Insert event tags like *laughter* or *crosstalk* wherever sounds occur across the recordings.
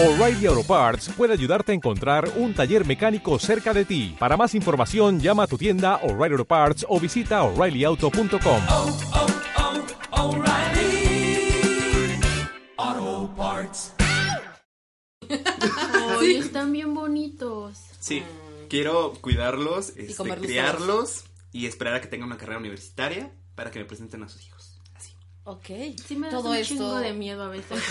O'Reilly Auto Parts puede ayudarte a encontrar un taller mecánico cerca de ti. Para más información, llama a tu tienda O'Reilly Auto Parts o visita oreillyauto.com. oh, oh, O'Reilly Auto Parts. *laughs* Ay, están bien bonitos. Sí, quiero cuidarlos, este, criarlos y esperar a que tengan una carrera universitaria para que me presenten a sus hijos. Ok. Sí me da todo un esto, chingo de miedo a veces.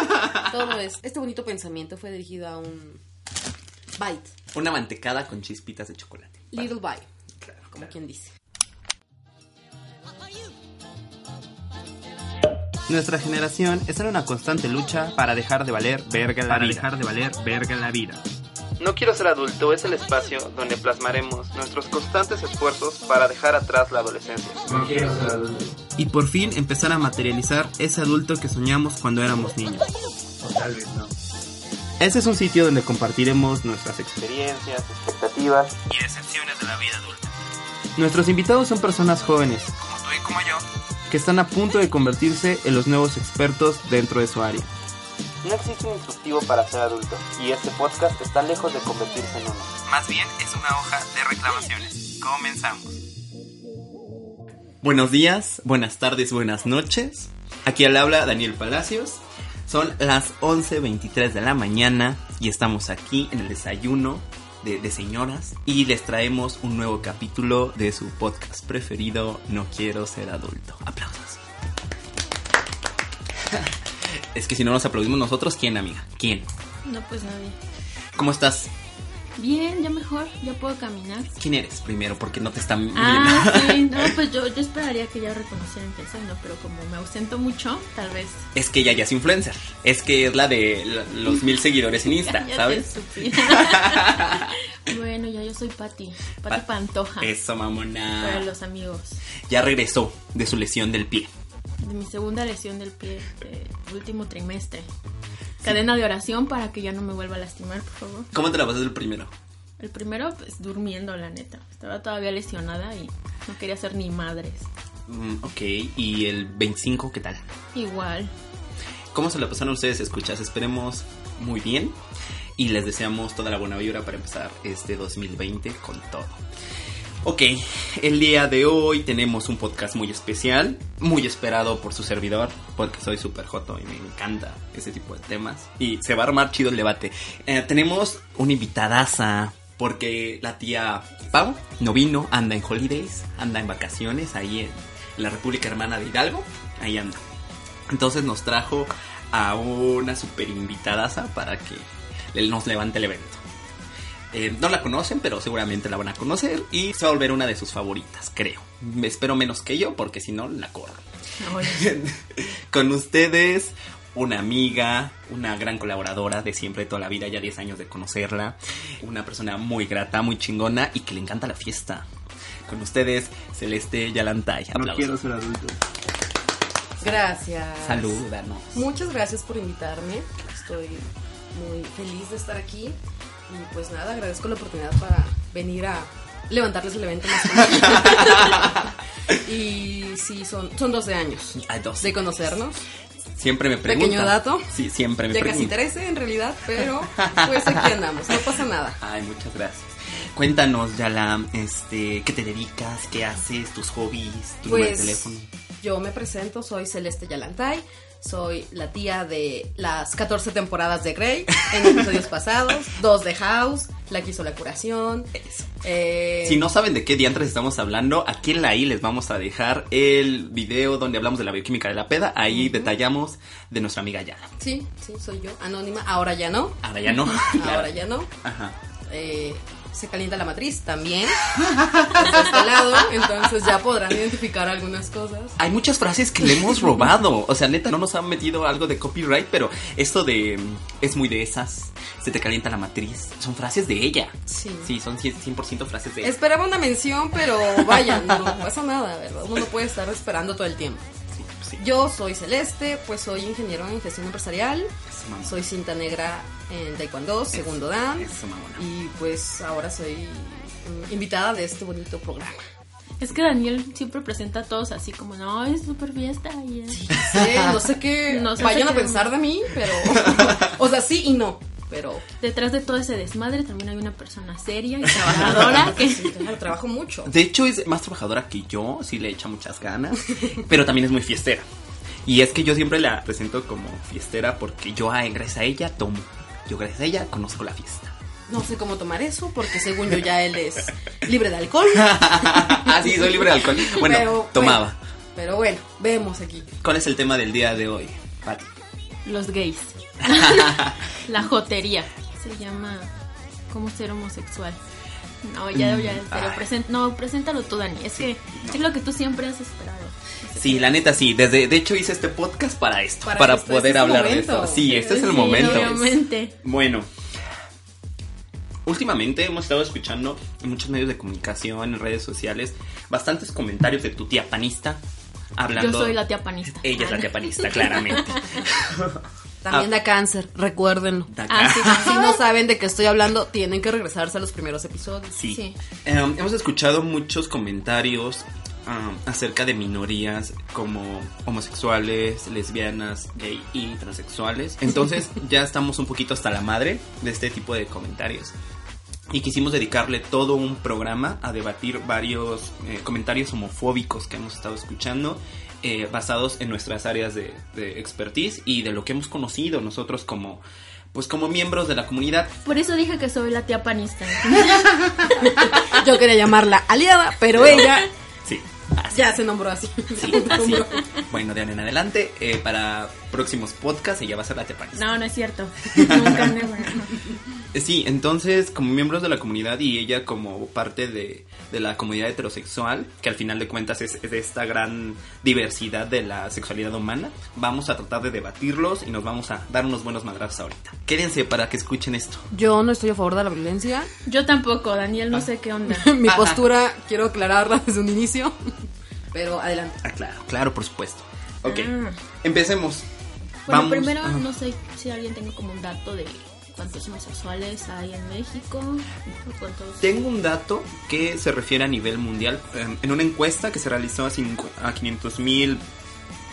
*laughs* todo es, este bonito pensamiento fue dirigido a un bite, Una mantecada con chispitas de chocolate. little bite, Claro, como claro. quien dice. Nuestra generación está en una constante lucha para dejar de valer verga la para vida. dejar de valer verga en la vida. No quiero ser adulto es el espacio donde plasmaremos nuestros constantes esfuerzos para dejar atrás la adolescencia. No quiero ser adulto. Y por fin empezar a materializar ese adulto que soñamos cuando éramos niños. O tal vez no. Este es un sitio donde compartiremos nuestras experiencias, expectativas y decepciones de la vida adulta. Nuestros invitados son personas jóvenes, como tú y como yo, que están a punto de convertirse en los nuevos expertos dentro de su área. No existe un instructivo para ser adulto y este podcast está lejos de convertirse en uno. Más bien es una hoja de reclamaciones. Comenzamos. Buenos días, buenas tardes, buenas noches. Aquí al habla Daniel Palacios. Son las 11.23 de la mañana y estamos aquí en el desayuno de, de señoras y les traemos un nuevo capítulo de su podcast preferido, No quiero ser adulto. Aplausos. *laughs* es que si no nos aplaudimos nosotros, ¿quién amiga? ¿Quién? No, pues nadie. ¿Cómo estás? Bien, ya mejor, ya puedo caminar. ¿Quién eres primero? Porque no te están. Ah, sí, *laughs* no, pues yo, yo esperaría que ya reconocieran que soy, no, pero como me ausento mucho, tal vez. Es que ella ya es influencer. Es que es la de la- los mil seguidores en *laughs* Insta, Cállate, ¿sabes? *laughs* bueno, ya yo soy Patti, Patti Pa- Pantoja. Eso, mamona. Para los amigos. Ya regresó de su lesión del pie. De mi segunda lesión del pie del último trimestre. Cadena de oración para que ya no me vuelva a lastimar, por favor. ¿Cómo te la pasas el primero? El primero, pues durmiendo, la neta. Estaba todavía lesionada y no quería ser ni madres. Mm, ok, ¿y el 25 qué tal? Igual. ¿Cómo se la pasaron ustedes, escuchas? Esperemos muy bien y les deseamos toda la buena vibra para empezar este 2020 con todo. Ok, el día de hoy tenemos un podcast muy especial, muy esperado por su servidor, porque soy súper joto y me encanta ese tipo de temas. Y se va a armar chido el debate. Eh, tenemos una invitadaza, porque la tía Pau no vino, anda en holidays, anda en vacaciones ahí en la República Hermana de Hidalgo, ahí anda. Entonces nos trajo a una super invitadaza para que nos levante el evento. Eh, no la conocen, pero seguramente la van a conocer y se va a volver una de sus favoritas, creo. Me espero menos que yo, porque si no, la corro. *laughs* Con ustedes, una amiga, una gran colaboradora de siempre, toda la vida, ya 10 años de conocerla. Una persona muy grata, muy chingona y que le encanta la fiesta. Con ustedes, Celeste Yalantay. No quiero ser adulto. Gracias. Salúdanos. Muchas gracias por invitarme. Estoy muy feliz de estar aquí. Y pues nada, agradezco la oportunidad para venir a levantarles el evento más *laughs* Y sí, son, son 12 años de conocernos. Siempre me preguntan. Pequeño dato. Sí, siempre me Ya casi preguntan. 13 en realidad, pero *laughs* pues aquí andamos, no pasa nada. Ay, muchas gracias. Cuéntanos, Yala, este, ¿qué te dedicas? ¿Qué haces? ¿Tus hobbies? ¿Tu número de Pues teléfono? yo me presento, soy Celeste Yalantay, soy la tía de las 14 temporadas de Grey en episodios pasados, dos de House, la que hizo la curación. Eso. eh, Si no saben de qué diantres estamos hablando, aquí en la I les vamos a dejar el video donde hablamos de la bioquímica de la peda. Ahí detallamos de nuestra amiga Yala. Sí, sí, soy yo, anónima, ahora ya no, Ahora ya no. *laughs* Claro. ahora ya no. Ajá. Eh, se calienta la matriz también, este lado, entonces ya podrán identificar algunas cosas. Hay muchas frases que le hemos robado. O sea, neta, no nos han metido algo de copyright, pero esto de mm, es muy de esas, se te calienta la matriz, son frases de ella. Sí. Sí, son 100%, 100% frases de ella. Esperaba una mención, pero vaya, no pasa nada, ¿verdad? Uno no puede estar esperando todo el tiempo. Sí. Yo soy Celeste, pues soy ingeniero en gestión empresarial, Eso, soy cinta negra en Taekwondo, segundo Dan, Eso, y pues ahora soy mm, invitada de este bonito programa. Es que Daniel siempre presenta a todos así como, no, es súper fiesta. Y es- Sí, no sé qué *laughs* No sé vayan qué- a pensar de mí, pero. *laughs* *laughs* o sea, sí y no. Pero. Detrás de todo ese desmadre también hay una persona seria y trabajadora *laughs* que... Sí, claro, trabajo mucho. De hecho, es más trabajadora que yo, sí le echa muchas ganas, pero también es muy fiestera. Y es que yo siempre la presento como fiestera porque yo, ah, gracias a ella, tomo. Yo, gracias a ella, conozco la fiesta. No sé cómo tomar eso, porque según yo ya él es *laughs* libre de alcohol. ah, sí, soy libre de alcohol. Bueno, Pero, tomaba. bueno, pero bueno, vemos aquí. ¿Cuál es el tema del día de hoy, Pati? Los gays. *laughs* La jotería. Se llama ¿Cómo ser homosexual? No, ya, ya, pero ay. present, no, preséntalo tú, Dani. Es que es lo que tú siempre has esperado. Sí, la neta sí. Desde, de hecho hice este podcast para esto, para, Para esto, poder este es el hablar de esto. Sí, este es el momento. Obviamente. Bueno, últimamente hemos estado escuchando en muchos medios de comunicación, en redes sociales, bastantes comentarios de tu tía panista hablando. Yo soy la tía panista. Ella es la Ah, tía panista, claramente. *laughs* También da cáncer, recuérdenlo. Da Ah, sí, Si no saben de qué estoy hablando, tienen que regresarse a los primeros episodios. Sí. Sí. Em, hemos escuchado muchos comentarios am, acerca de minorías como homosexuales, lesbianas, gay y transexuales. *laughs* Entonces ya estamos un poquito hasta la madre de este tipo de comentarios. Y quisimos dedicarle todo un programa a debatir varios eh, comentarios homofóbicos que hemos estado escuchando, eh, basados en nuestras áreas de, de expertise y de lo que hemos conocido nosotros como, pues como miembros de la comunidad. Por eso dije que soy la tía panista. *laughs* Yo quería llamarla aliada, pero ella Sí, así ya se nombró así. Sí, *laughs* así. Bueno, de ahora en adelante, eh, para próximos podcasts, ella va a ser la tepanista. No, no es cierto. *laughs* Nunca, never, no. Sí, entonces, como miembros de la comunidad y ella como parte de, de la comunidad heterosexual, que al final de cuentas es, es de esta gran diversidad de la sexualidad humana, vamos a tratar de debatirlos y nos vamos a dar unos buenos madrazos ahorita. Quédense para que escuchen esto. Yo no estoy a favor de la violencia. Yo tampoco, Daniel, no sé qué onda. *laughs* Mi Ajá. postura quiero aclararla desde un inicio. *laughs* Pero adelante. Ah, claro, claro, por supuesto. Ok, Ah. empecemos. Bueno, Vamos. primero, Ajá. no sé si alguien tenga como un dato de cuántos homosexuales hay en México. Tengo un dato que se refiere a nivel mundial. En una encuesta que se realizó a, a 500 mil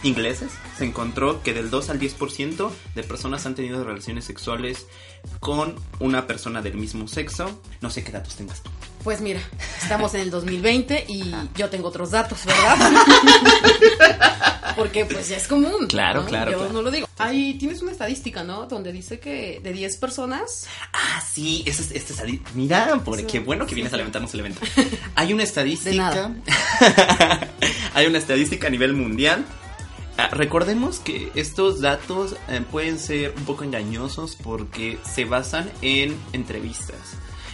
ingleses, se encontró que del 2 al 10% de personas han tenido relaciones sexuales con una persona del mismo sexo. No sé qué datos tengas tú. Pues mira, estamos en el 2020 y yo tengo otros datos, ¿verdad? Porque pues ya es común. Claro, ¿no? claro, Yo claro. no lo digo. Ahí tienes una estadística, ¿no? Donde dice que de 10 personas, Ah, sí, esa es, esta estadi- Mira, por qué bueno que sí, vienes a levantarnos el evento. *laughs* Hay una estadística. nada. *laughs* Hay una estadística a nivel mundial. Ah, recordemos que estos datos eh, pueden ser un poco engañosos porque se basan en entrevistas.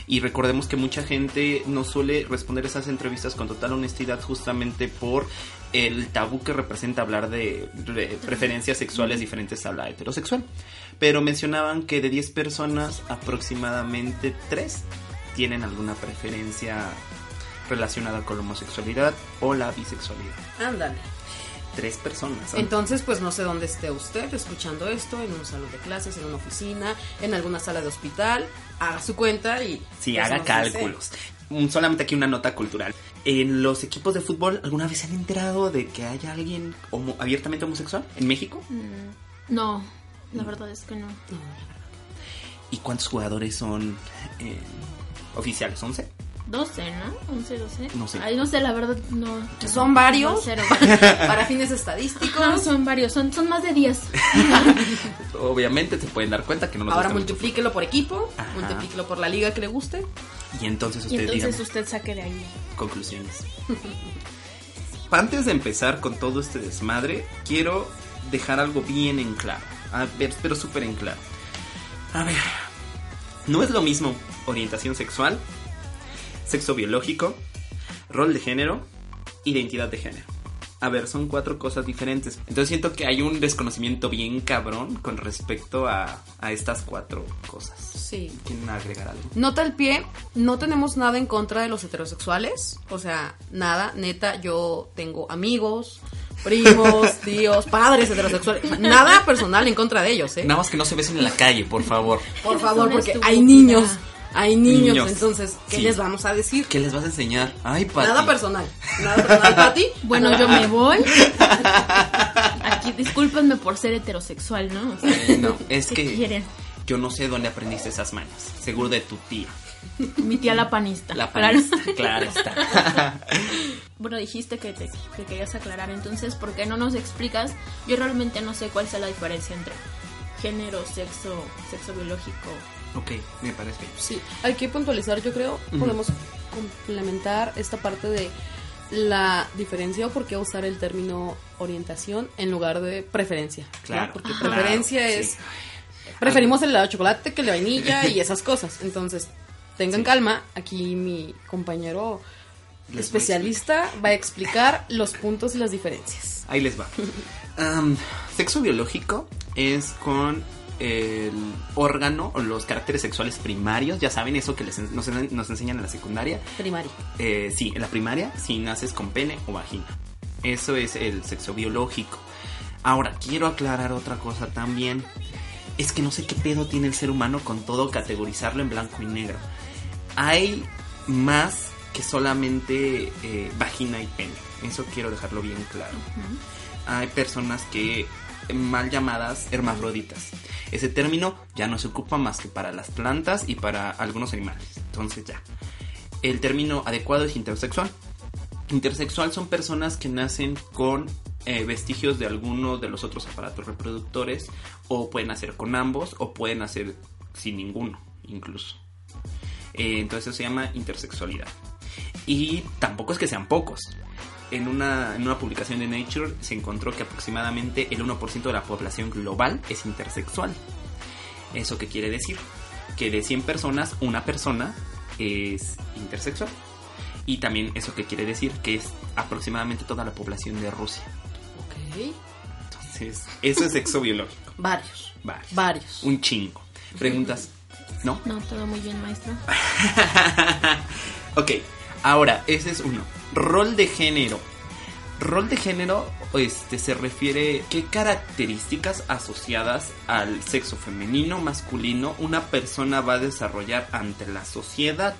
Y recordemos que mucha gente no suele responder esas entrevistas con total honestidad justamente por el tabú que representa hablar de, preferencias sexuales diferentes a la heterosexual. Pero mencionaban que de 10 personas, aproximadamente 3 tienen alguna preferencia relacionada con la homosexualidad o la bisexualidad. ándale. Tres personas. ¿no? Entonces, pues no sé dónde esté usted escuchando esto, en un salón de clases, en una oficina, en alguna sala de hospital, haga su cuenta y... Sí, pues, haga dice. cálculos. Solamente aquí una nota cultural. En los equipos de fútbol, ¿alguna vez se han enterado de que haya alguien homo- abiertamente homosexual en México? Mm, No, la verdad es que no. ¿Y cuántos jugadores son eh, oficiales? ¿11? 12, ¿no? 11, 12. No sé. Ay, no sé, la verdad, no. ¿Son varios? No, cero. *laughs* Para fines estadísticos. No, son varios, son, son más de 10. *laughs* Obviamente se pueden dar cuenta que no nos Ahora multiplíquelo por equipo, Ajá. multiplíquelo por la liga que le guste. Y entonces Y ustedes entonces usted saque de ahí. conclusiones. *laughs* Antes de empezar con todo este desmadre, quiero dejar algo bien en claro. A ver, pero súper en claro. A ver, no es lo mismo orientación sexual, sexo biológico, rol de género, identidad de género. A ver, son cuatro cosas diferentes. Entonces siento que hay un desconocimiento bien cabrón con respecto a, a estas cuatro cosas. Sí. ¿Quieren agregar algo? Nota al pie, no tenemos nada en contra de los heterosexuales. O sea, nada, neta, yo tengo amigos, primos, *laughs* tíos, padres heterosexuales. Nada personal en contra de ellos, ¿eh? Nada más que no se besen en la calle, por favor. Por favor, porque hay niños hay niños, Niños. entonces, ¿qué Sí. les vamos a decir? ¿Qué les vas a enseñar? Ay, Pati. Nada personal. Nada personal para ti. *laughs* Bueno, yo me voy. *laughs* Aquí, discúlpenme por ser heterosexual, ¿no? O sea, Eh, no, es ¿qué que quieren? yo no sé dónde aprendiste esas mañas. Seguro de tu tía. Mi tía la panista. La Claro. panista, claro está. *laughs* Bueno, dijiste que, te, que querías aclarar, entonces, ¿por qué no nos explicas? Yo realmente no sé cuál sea la diferencia entre género, sexo, sexo biológico. Ok, me parece bien. Sí, hay que puntualizar, yo creo, podemos complementar esta parte de la diferencia o por qué usar el término orientación en lugar de preferencia. ¿no? Claro. Porque Ajá. preferencia Claro, es sí. preferimos el helado de chocolate que el de vainilla y *laughs* esas cosas. Entonces, tengan Sí. calma, aquí mi compañero Les especialista va a explicar los puntos y las diferencias. Ahí les va. *laughs* Sexo biológico es con el órgano o los caracteres sexuales primarios. Ya saben eso que les nos enseñan en la secundaria. Primaria. Eh, sí, en la primaria, si naces con pene o vagina. Eso es el sexo biológico. Ahora, quiero aclarar otra cosa también. Es que no sé qué pedo tiene el ser humano con todo categorizarlo en blanco y negro. Hay más que solamente eh, vagina y pene. Eso quiero dejarlo bien claro. Hay personas que mal llamadas hermafroditas. Ese término ya no se ocupa más que para las plantas y para algunos animales. Entonces ya. El término adecuado es intersexual. Intersexual son personas que nacen con eh, vestigios de alguno de los otros aparatos reproductores o pueden nacer con ambos o pueden nacer sin ninguno incluso. Eh, entonces eso se llama intersexualidad. Y tampoco es que sean pocos. En una, en una publicación de Nature se encontró que aproximadamente el 1% de la población global es intersexual. ¿Eso qué quiere decir? Que de 100 personas, una persona es intersexual. Y también eso que quiere decir que es aproximadamente toda la población de Rusia. Ok. Entonces, eso es sexo biológico. Varios. Varios. Varios. Un chingo. Preguntas. ¿No? No, todo muy bien, maestro. *laughs* ok, ahora, ese es uno. Rol de género. Rol de género este, se refiere qué características asociadas al sexo femenino, masculino, una persona va a desarrollar ante la sociedad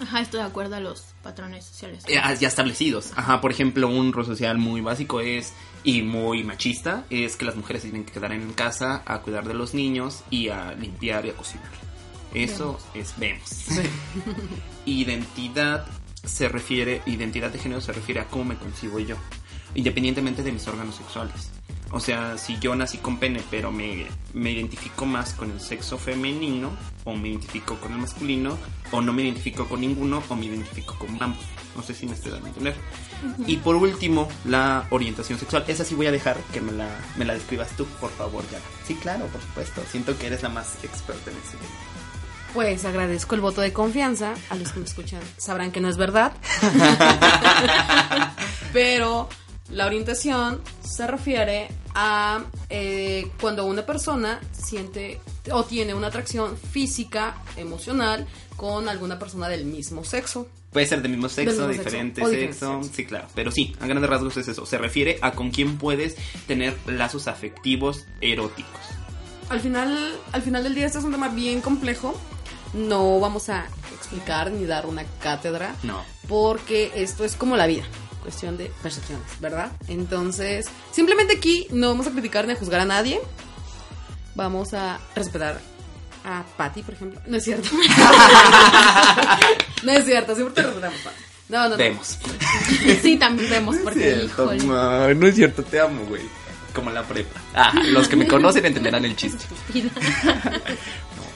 Ajá, estoy de acuerdo a los patrones sociales. eh, ya establecidos. Ajá, por ejemplo, un rol social muy básico es y muy machista es que las mujeres tienen que quedar en casa a cuidar de los niños y a limpiar y a cocinar. Eso es vemos. *laughs* identidad se refiere, identidad de género se refiere a cómo me concibo yo, independientemente de mis órganos sexuales. O sea, si yo nací con pene, pero me, me identifico más con el sexo femenino, o me identifico con el masculino, o no me identifico con ninguno, o me identifico con ambos. No sé si me estoy dando a entender. Y por último, la orientación sexual. Esa sí voy a dejar que me la, me la describas tú, por favor, ya. Sí, claro, por supuesto. Siento que eres la más experta en ese tema. Pues agradezco el voto de confianza. A los que me escuchan sabrán que no es verdad. *laughs* Pero la orientación se refiere a eh, cuando una persona siente o tiene una atracción física, emocional con alguna persona del mismo sexo. Puede ser del mismo sexo, Del mismo diferente sexo, diferente sexo. sí, claro. Pero sí, a grandes rasgos es eso. Se refiere a con quién puedes tener lazos afectivos eróticos. Al final, al final del día este es un tema bien complejo. No vamos a explicar ni dar una cátedra. No. porque esto es como la vida, cuestión de percepciones, ¿verdad? Entonces, simplemente aquí no vamos a criticar ni a juzgar a nadie. Vamos a respetar a Patty, por ejemplo. No es cierto. *laughs* no es cierto, siempre te respetamos, Patty. No, no, no. Vemos. Sí, también vemos, porque, Cierto, híjole. no, no es cierto, te amo, güey. Como la prepa. Ah, los que me conocen entenderán el chiste. *laughs*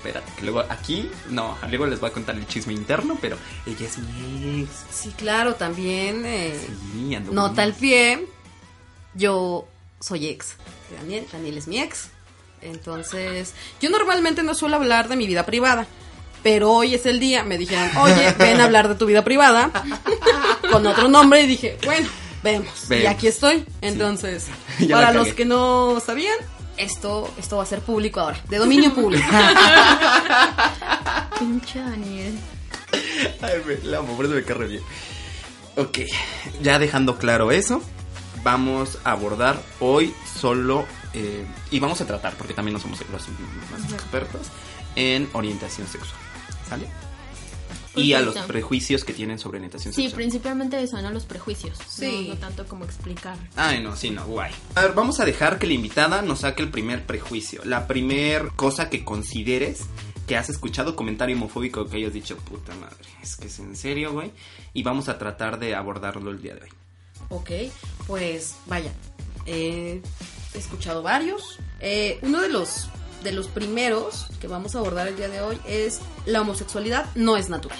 Espérate, que luego aquí, no, luego les voy a contar el chisme interno, pero ella es mi ex. Sí, claro, también. eh, Sí, ando nota al pie. Yo soy ex de Daniel. Daniel es mi ex. Entonces, yo normalmente no suelo hablar de mi vida privada. Pero hoy es el día. Me dijeron, oye, ven a hablar de tu vida privada. *laughs* Con otro nombre. Y dije, bueno, vemos. Y aquí estoy. Entonces, *laughs* para los que no sabían, esto, esto va a ser público ahora. De dominio público. *laughs* Pinche Daniel. Ay, me la amo, por eso me cae re bien. Ok, ya dejando claro eso, vamos a abordar hoy solo, eh, y vamos a tratar, porque también no somos los más expertos, en orientación sexual. ¿Sale? Y a los prejuicios que tienen sobre orientación Sí, sexual. principalmente eso, ¿no? Los prejuicios. Sí. No, no tanto como explicar. Ay, no, sí, no, guay. A ver, vamos a dejar que la invitada nos saque el primer prejuicio. La primer cosa que consideres que has escuchado comentario homofóbico que hayas dicho, puta madre, es que es en serio, güey. Y vamos a tratar de abordarlo el día de hoy. Ok, pues vaya, eh, he escuchado varios. Eh, uno de los, de los primeros que vamos a abordar el día de hoy es la homosexualidad no es natural.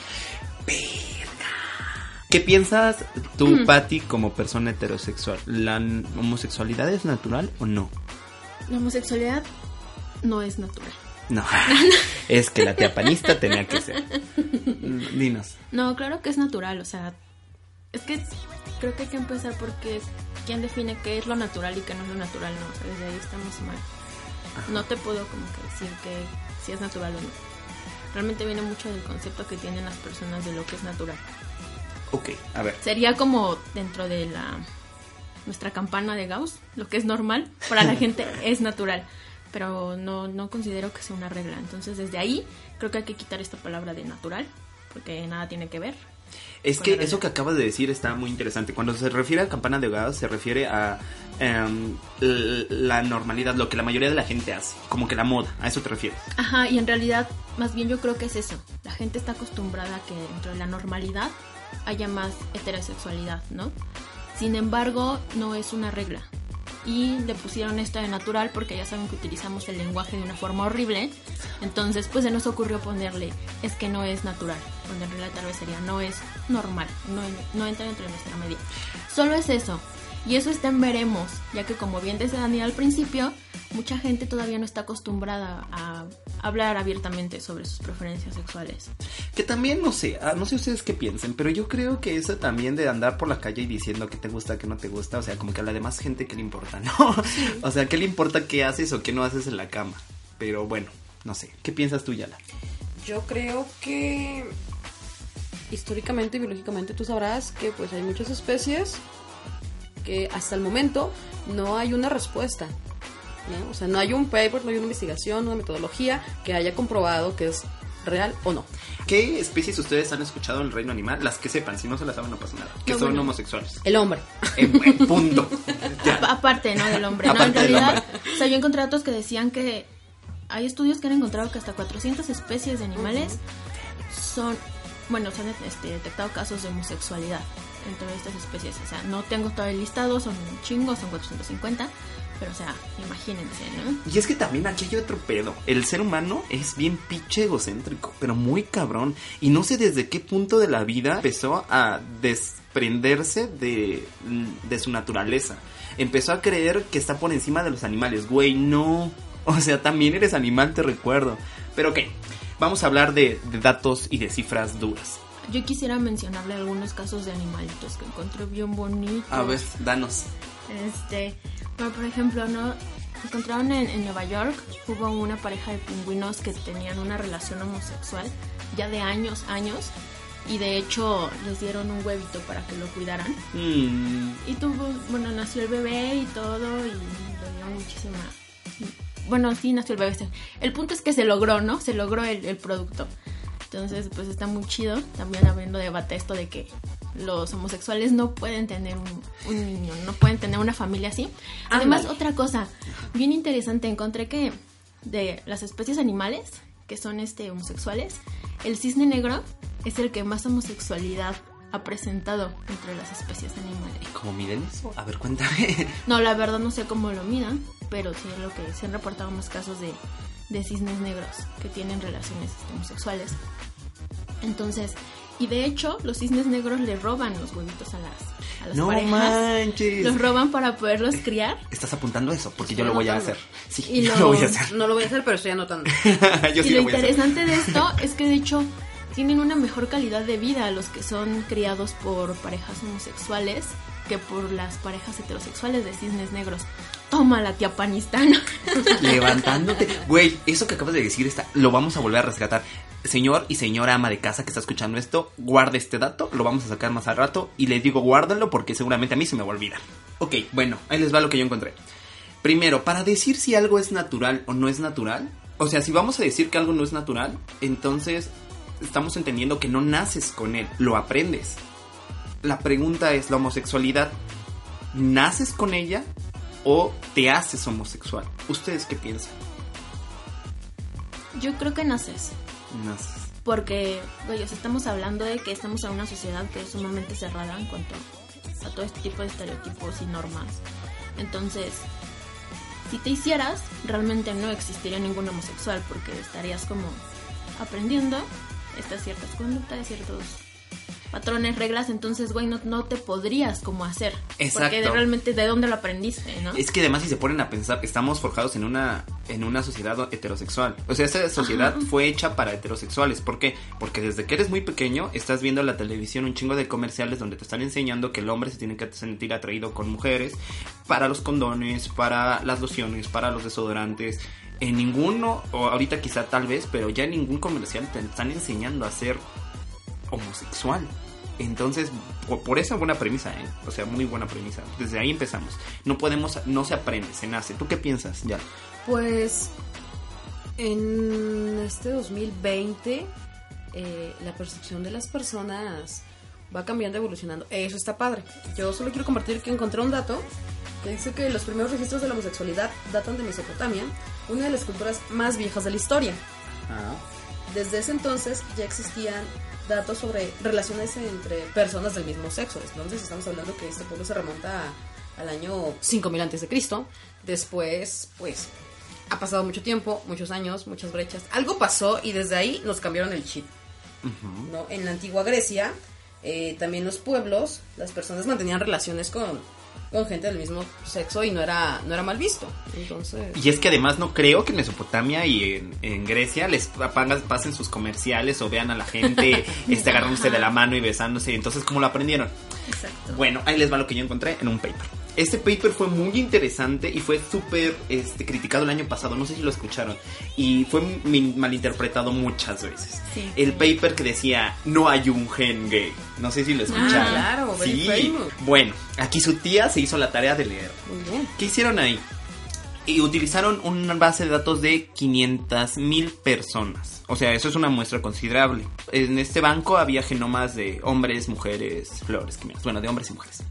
¿Qué piensas tú, Patty, como persona heterosexual? ¿La homosexualidad es natural o no? La homosexualidad no es natural. No, *laughs* es que la tía panista tenía que ser. Mm, Dinos. No, claro que es natural, o sea, es que creo que hay que empezar porque quién define qué es lo natural y qué no es lo natural, no, o sea, desde ahí estamos mal. No te puedo como que decir que si es natural o no. Realmente viene mucho del concepto que tienen las personas de lo que es natural. Ok, a ver. Sería como dentro de la nuestra campana de Gauss, lo que es normal para la *laughs* gente es natural, pero no no considero que sea una regla. Entonces, desde ahí creo que hay que quitar esta palabra de natural porque nada tiene que ver. Es que eso que acabas de decir está muy interesante. Cuando se refiere a campana de gas, se refiere a l- la normalidad, lo que la mayoría de la gente hace, como que la moda, a eso te refieres. Ajá, y en realidad, más bien yo creo que es eso. La gente está acostumbrada a que dentro de la normalidad haya más heterosexualidad, ¿no? Sin embargo, no es una regla. Y le pusieron esto de natural porque ya saben que utilizamos el lenguaje de una forma horrible. Entonces, pues se nos ocurrió ponerle, es que no es natural. En realidad tal vez sería, no es normal, no, no entra dentro de nuestra medida. Solo es eso. Y eso está en veremos, ya que como bien decía Daniel al principio, mucha gente todavía no está acostumbrada a hablar abiertamente sobre sus preferencias sexuales. Que también, no sé, ah, no sé ustedes qué piensen, pero yo creo que eso también de andar por la calle y diciendo que te gusta, que no te gusta, o sea, como que a la demás gente que le importa, *laughs* ¿no? O sea, ¿qué le importa qué haces o qué no haces en la cama? Pero bueno, no sé, ¿qué piensas tú, Yala? Yo creo que históricamente y biológicamente tú sabrás que pues hay muchas especies que hasta el momento no hay una respuesta. ¿no? O sea, no hay un paper, no hay una investigación, una metodología que haya comprobado que es real o no. ¿Qué especies ustedes han escuchado en el reino animal? Las que sepan, si no se las saben no pasa nada. Que No, son bueno. homosexuales. El hombre. En, en *laughs* punto. Aparte, ¿no? Del hombre. No, en realidad, o sea, yo encontré datos que decían que hay estudios que han encontrado que hasta 400 especies de animales son, bueno, se han este, detectado casos de homosexualidad entre estas especies. O sea, no tengo todo el listado, son un chingo, son 450, pero o sea, imagínense, ¿no? Y es que también aquí hay otro pedo. El ser humano es bien pinche egocéntrico, pero muy cabrón. Y no sé desde qué punto de la vida empezó a desprenderse de, de su naturaleza. Empezó a creer que está por encima de los animales. Güey, no. O sea, también eres animal, te recuerdo. Pero ok, vamos a hablar de, de datos y de cifras duras. Yo quisiera mencionarle algunos casos de animalitos que encontré bien bonitos. A ver, danos. Este, bueno, por ejemplo, ¿no? Encontraron en, en Nueva York, hubo una pareja de pingüinos que tenían una relación homosexual ya de años, años, y de hecho les dieron un huevito para que lo cuidaran. Mm, Y tuvo, bueno, nació el bebé y todo, y le dio muchísima... Bueno, sí, nació el bebé. El punto es que se logró, ¿no? Se logró el, el producto. Entonces, pues está muy chido. También habiendo debate esto de que los homosexuales no pueden tener un, un niño, no pueden tener una familia así. Además, otra cosa bien interesante, encontré que de las especies animales que son este homosexuales, el cisne negro es el que más homosexualidad ha presentado entre las especies animales. ¿Cómo miden eso? A ver, cuéntame. No, la verdad no sé cómo lo midan, pero sí es lo que se han reportado más casos de, de cisnes negros que tienen relaciones homosexuales. Entonces, y de hecho, los cisnes negros le roban los huevitos a las, a las No parejas. manches. Los roban para poderlos criar. Estás apuntando eso, porque yo lo voy a hacer. Sí, Y yo lo- lo voy a hacer. No lo voy a hacer, pero estoy anotando. *laughs* yo sí y lo lo voy a hacer. interesante de esto *laughs* es que de hecho tienen una mejor calidad de vida los que son criados por parejas homosexuales que por las parejas heterosexuales de cisnes negros. Toma la tía panistana. *laughs* Levantándote. Güey, eso que acabas de decir está, lo vamos a volver a rescatar. Señor y señora ama de casa que está escuchando esto, guarde este dato, lo vamos a sacar más al rato y le digo guárdalo porque seguramente a mí se me va a olvidar. Ok, bueno, ahí les va lo que yo encontré. Primero, para decir si algo es natural o no es natural, o sea, si vamos a decir que algo no es natural, entonces estamos entendiendo que no naces con él, lo aprendes. La pregunta es, ¿la homosexualidad naces con ella o te haces homosexual? ¿Ustedes qué piensan? Yo creo que naces. Naces. Porque, güey, o sea, estamos hablando de que estamos en una sociedad que es sumamente cerrada en cuanto a todo este tipo de estereotipos y normas. Entonces, si te hicieras, realmente no existiría ningún homosexual porque estarías como aprendiendo estas ciertas conductas, ciertos patrones, reglas, entonces, güey, no, no te podrías como hacer. Exacto. Porque de- realmente de dónde lo aprendiste, ¿no? Es que además si se ponen a pensar, estamos forjados en una, en una sociedad heterosexual. O sea, esa sociedad fue hecha para heterosexuales. ¿Por qué? Porque desde que eres muy pequeño estás viendo en la televisión un chingo de comerciales donde te están enseñando que el hombre se tiene que sentir atraído con mujeres para los condones, para las lociones, para los desodorantes. En ninguno, o ahorita quizá tal vez, pero ya en ningún comercial te están enseñando a ser homosexual. Entonces, por, esa buena premisa, ¿eh? O sea, muy buena premisa. Desde ahí empezamos. No podemos, no se aprende, se nace. ¿Tú qué piensas, ya? Pues en este 2020 eh, la percepción de las personas va cambiando, evolucionando. Eso está padre. Yo solo quiero compartir que encontré un dato que dice que los primeros registros de la homosexualidad datan de Mesopotamia, una de las culturas más viejas de la historia. Desde ese entonces ya existían datos sobre relaciones entre personas del mismo sexo. Entonces estamos hablando que este pueblo se remonta a- al año 5000 antes de Cristo. Después, pues ha pasado mucho tiempo, muchos años, muchas brechas. Algo pasó y desde ahí nos cambiaron el chip. ¿no? En la antigua Grecia, eh, también los pueblos, las personas mantenían relaciones con, con gente del mismo sexo y no era, no era mal visto. Entonces, Y es que además no creo que en Mesopotamia y en, en Grecia les pasen sus comerciales o vean a la gente *laughs* este, agarrándose de la mano y besándose. Entonces, ¿cómo lo aprendieron? Exacto. Bueno, ahí les va lo que yo encontré en un paper. Este paper fue muy interesante y fue súper este, criticado el año pasado, no sé si lo escucharon, y fue malinterpretado muchas veces. Sí. El paper que decía, no hay un gen gay, no sé si lo escucharon. Ah, claro, sí. Bueno, aquí su tía se hizo la tarea de leer. muy bien. ¿Qué hicieron ahí? Y utilizaron una base de datos de 500 mil personas. O sea, eso es una muestra considerable. En este banco había genomas de hombres, mujeres, flores. Bueno, de hombres y mujeres.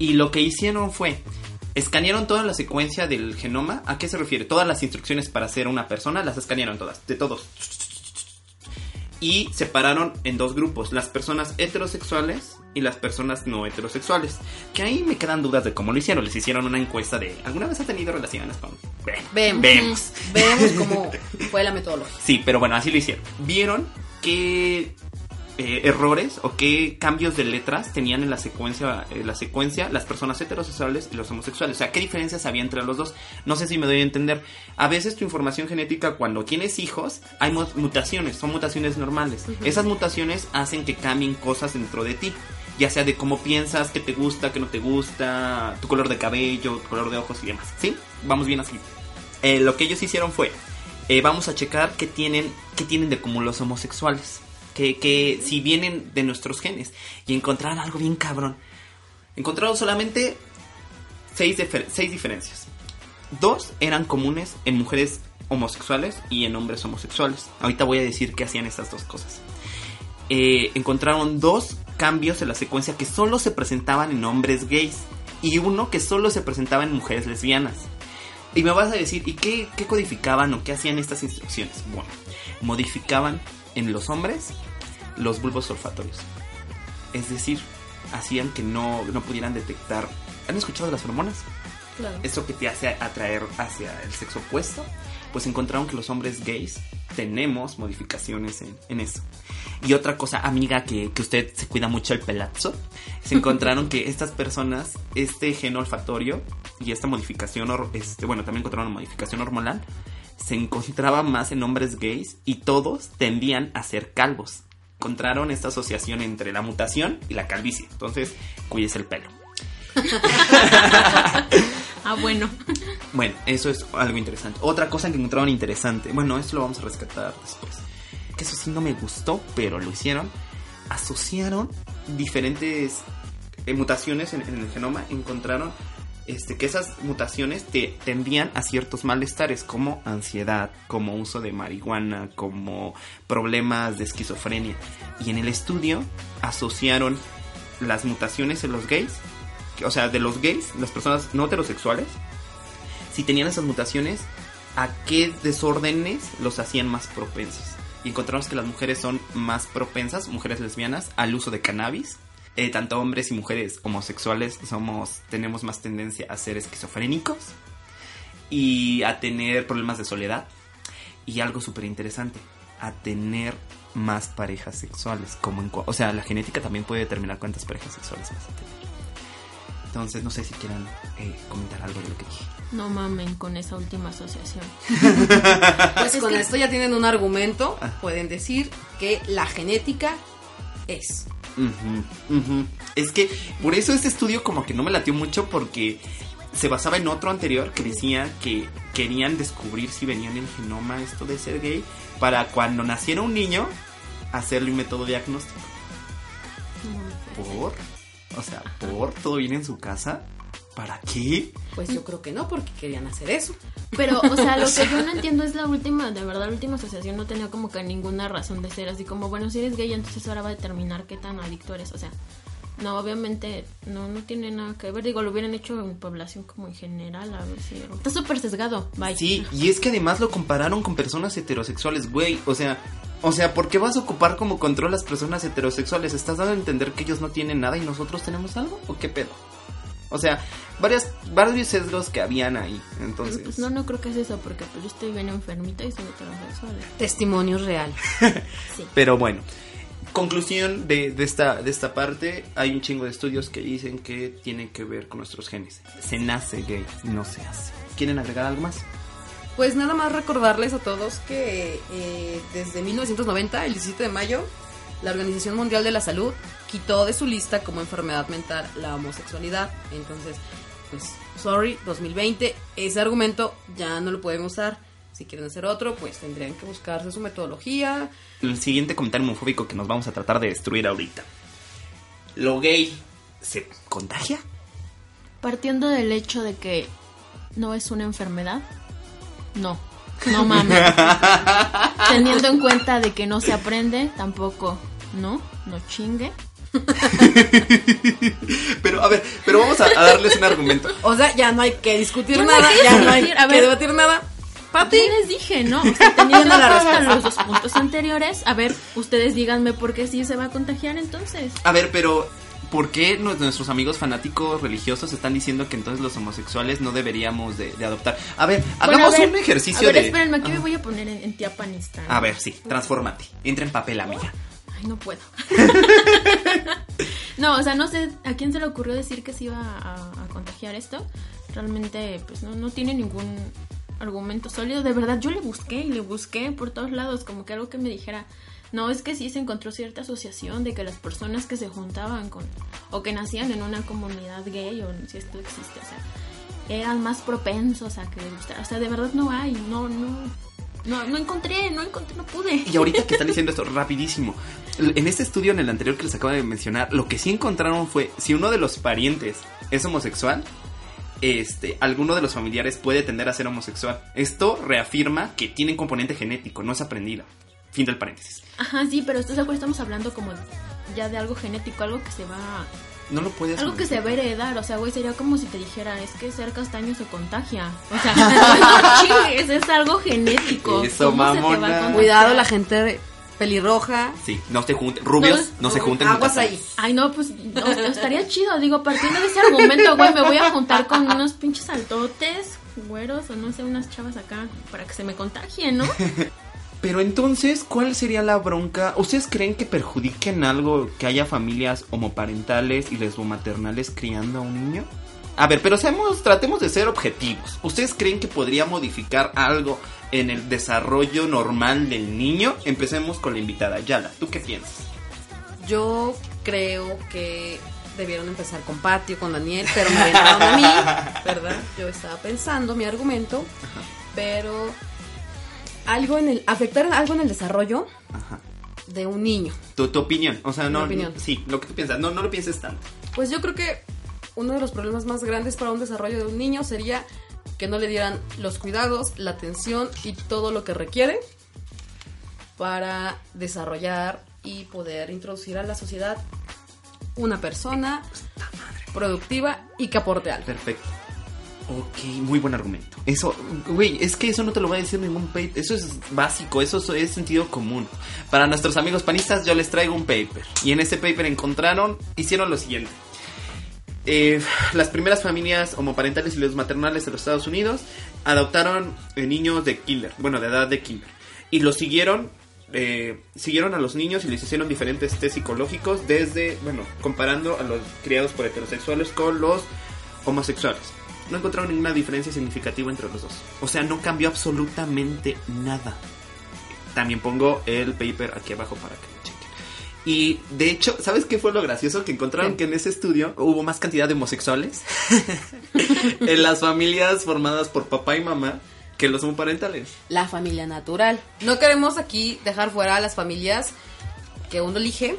Y lo que hicieron fue, escanearon toda la secuencia del genoma. ¿A qué se refiere? Todas las instrucciones para ser una persona las escanearon todas, de todos. Y separaron en dos grupos, las personas heterosexuales y las personas no heterosexuales. Que ahí me quedan dudas de cómo lo hicieron. Les hicieron una encuesta de, ¿alguna vez ha tenido relaciones con...? Bueno, Vemos. vemos. Vemos cómo fue la metodología. Sí, pero bueno, así lo hicieron. Vieron qué eh, errores o qué cambios de letras tenían en la secuencia, eh, la secuencia las personas heterosexuales y los homosexuales. O sea, qué diferencias había entre los dos. No sé si me doy a entender. A veces tu información genética, cuando tienes hijos, hay mu- mutaciones, son mutaciones normales. Esas mutaciones hacen que cambien cosas dentro de ti. Ya sea de cómo piensas, qué te gusta, qué no te gusta, tu color de cabello, tu color de ojos y demás. ¿Sí? Vamos bien así. Eh, lo que ellos hicieron fue, eh, vamos a checar qué tienen, qué tienen de común los homosexuales. Que, que si vienen de nuestros genes. Y encontraron algo bien cabrón. Encontraron solamente seis, seis diferencias. Dos eran comunes en mujeres homosexuales y en hombres homosexuales. Ahorita voy a decir qué hacían estas dos cosas. Eh, encontraron dos cambios en la secuencia que solo se presentaban en hombres gays y uno que solo se presentaba en mujeres lesbianas. Y me vas a decir, ¿y qué, qué codificaban o qué hacían estas instrucciones? Bueno, modificaban en los hombres los bulbos olfatorios. Es decir, hacían que no, no pudieran detectar... ¿Han escuchado de las hormonas? Claro. eso que te hace atraer hacia el sexo opuesto, pues encontraron que los hombres gays tenemos modificaciones en, en eso. Y otra cosa, amiga, que, que usted se cuida mucho el pelazo, se encontraron que estas personas, este gen olfatorio y esta modificación, este, bueno, también encontraron una modificación hormonal, se encontraba más en hombres gays y todos tendían a ser calvos. Encontraron esta asociación entre la mutación y la calvicie. Entonces, cuídese el pelo. *laughs* Ah, bueno. Bueno, eso es algo interesante. Otra cosa que encontraron interesante, bueno, esto lo vamos a rescatar después. Que eso sí no me gustó, pero lo hicieron. Asociaron diferentes eh, mutaciones en, en el genoma. Encontraron este, que esas mutaciones te tendían a ciertos malestares como ansiedad, como uso de marihuana, como problemas de esquizofrenia. Y en el estudio asociaron las mutaciones en los gays, o sea, de los gays, las personas no heterosexuales, si tenían esas mutaciones, a qué desórdenes los hacían más propensos. Y encontramos que las mujeres son más propensas, mujeres lesbianas, al uso de cannabis. Eh, tanto hombres y mujeres homosexuales somos, tenemos más tendencia a ser esquizofrénicos y a tener problemas de soledad. Y algo súper interesante, a tener más parejas sexuales. Como en, o sea, la genética también puede determinar cuántas parejas sexuales vas a tener. Entonces, no sé si quieran eh, comentar algo de lo que dije. No mamen con esa última asociación. *laughs* Pues Es con que- esto ya tienen un argumento. Ah. Pueden decir que la genética es. Es que por eso este estudio como que no me latió mucho porque se basaba en otro anterior que decía que querían descubrir si venía en el genoma esto de ser gay para cuando naciera un niño hacerle un método diagnóstico. ¿Por? O sea, ¿por? ¿Todo viene en su casa? ¿Para qué? Pues yo creo que no, porque querían hacer eso. Pero, o sea, lo que yo no *laughs* entiendo es la última, de verdad, la última asociación no tenía como que ninguna razón de ser así como, bueno, si eres gay, entonces ahora va a determinar qué tan adicto eres. O sea, no, obviamente, no, no tiene nada que ver. Digo, lo hubieran hecho en población como en general, a ver si. Está súper sesgado, bye. Sí, y es que además lo compararon con personas heterosexuales, güey. O sea, o sea, ¿por qué vas a ocupar como control las personas heterosexuales? ¿Estás dando a entender que ellos no tienen nada y nosotros tenemos algo? ¿O qué pedo? O sea, varias, varios sesgos que habían ahí. Entonces, Pues no, no creo que es eso, porque pues yo estoy bien enfermita y soy heterosexual. Testimonio real. *laughs* Sí. Pero bueno, conclusión de, de esta, de esta parte, hay un chingo de estudios que dicen que tiene que ver con nuestros genes. Se nace gay, no se hace. ¿Quieren agregar algo más? Pues nada más recordarles a todos que eh, desde 1990, el 17 de mayo, la Organización Mundial de la Salud quitó de su lista como enfermedad mental la homosexualidad. Entonces, pues, sorry, 2020, ese argumento ya no lo pueden usar. Si quieren hacer otro, pues tendrían que buscarse su metodología. El siguiente comentario homofóbico que nos vamos a tratar de destruir ahorita. ¿Lo gay se contagia? Partiendo del hecho de que no es una enfermedad, no, no *laughs* mames. Teniendo en cuenta de que no se aprende, tampoco, no, no chingue. *laughs* Pero, a ver, pero vamos a, a darles un argumento. O sea, ya no hay que discutir no nada, ya no hay a que ver. debatir nada. Pati, ¿Qué les dije, no? *laughs* O sea, teniendo Yo la respeto. los dos puntos anteriores, a ver, ustedes díganme por qué sí se va a contagiar entonces. A ver, pero ¿por qué nu- nuestros amigos fanáticos religiosos están diciendo que entonces los homosexuales no deberíamos de, de adoptar? A ver, Bueno, hagamos a ver, un ejercicio A ver, de... espérenme, aquí me voy a poner en, en tiapanista. A ver, sí, transfórmate. Entra en papel, amiga. No puedo. *laughs* no, o sea, no sé a quién se le ocurrió decir que se iba a, contagiar esto. Realmente, pues no, no tiene ningún argumento sólido. De verdad, yo le busqué y le busqué por todos lados, como que algo que me dijera. No, es que sí se encontró cierta asociación de que las personas que se juntaban con, o que nacían en una comunidad gay, o si esto existe, o sea, eran más propensos a que les. O sea, de verdad no hay, no, no, no, no encontré, no encontré, no pude. Y ahorita que están diciendo esto, rapidísimo. En este estudio, en el anterior que les acabo de mencionar, lo que sí encontraron fue si uno de los parientes es homosexual, este, alguno de los familiares puede tender a ser homosexual. Esto reafirma que tiene un componente genético, no es aprendido. Fin del paréntesis. Ajá, sí, pero ¿estás de acuerdo? Estamos hablando como ya de algo genético, algo que se va... No lo puedes. Algo que se va a heredar, o sea, güey, sería como si te dijera, es que ser castaño se contagia. O sea, no *laughs* *laughs* chingues, es algo genético. Eso, cuidado la gente pelirroja. Sí, no se junten. Rubios, no, No, se junten. Aguas ahí. Ay, no, pues no, estaría chido. Digo, partiendo de ese argumento, güey, me voy a juntar con unos pinches saltotes, güeros, o no sé, unas chavas acá, para que se me contagien, ¿no? *laughs* Pero entonces, ¿cuál sería la bronca? ¿Ustedes creen que perjudiquen algo que haya familias homoparentales y lesbomaternales criando a un niño? A ver, pero seamos, tratemos de ser objetivos. ¿Ustedes creen que podría modificar algo en el desarrollo normal del niño? Empecemos con la invitada. Yala, ¿tú qué piensas? Yo creo que debieron empezar con Patio, con Daniel, pero me aventaron a mí, ¿verdad? Yo estaba pensando mi argumento, pero algo en el afectar algo en el desarrollo Ajá. de un niño. Tu, tu opinión, o sea, no, opinión. sí, lo que tú piensas, no, no lo pienses tanto. Pues yo creo que uno de los problemas más grandes para un desarrollo de un niño sería que no le dieran los cuidados, la atención y todo lo que requiere para desarrollar y poder introducir a la sociedad una persona productiva y que aporte algo. Perfecto. Ok, muy buen argumento. Eso, güey, es que eso no te lo va a decir ningún paper. Eso es básico, eso es sentido común. Para nuestros amigos panistas, yo les traigo un paper. Y en ese paper encontraron, hicieron lo siguiente. Eh, las primeras familias homoparentales y los maternales de los Estados Unidos adoptaron eh, niños de killer, bueno, de edad de killer. Y los siguieron, eh, siguieron a los niños y les hicieron diferentes test psicológicos desde, bueno, comparando a los criados por heterosexuales con los homosexuales. No encontraron ninguna diferencia significativa entre los dos. O sea, no cambió absolutamente nada. También pongo el paper aquí abajo para que lo chequen. Y de hecho, ¿sabes qué fue lo gracioso? Que encontraron que en ese estudio hubo más cantidad de homosexuales *laughs* en las familias formadas por papá y mamá que los homoparentales. La familia natural. No queremos aquí dejar fuera a las familias que uno elige,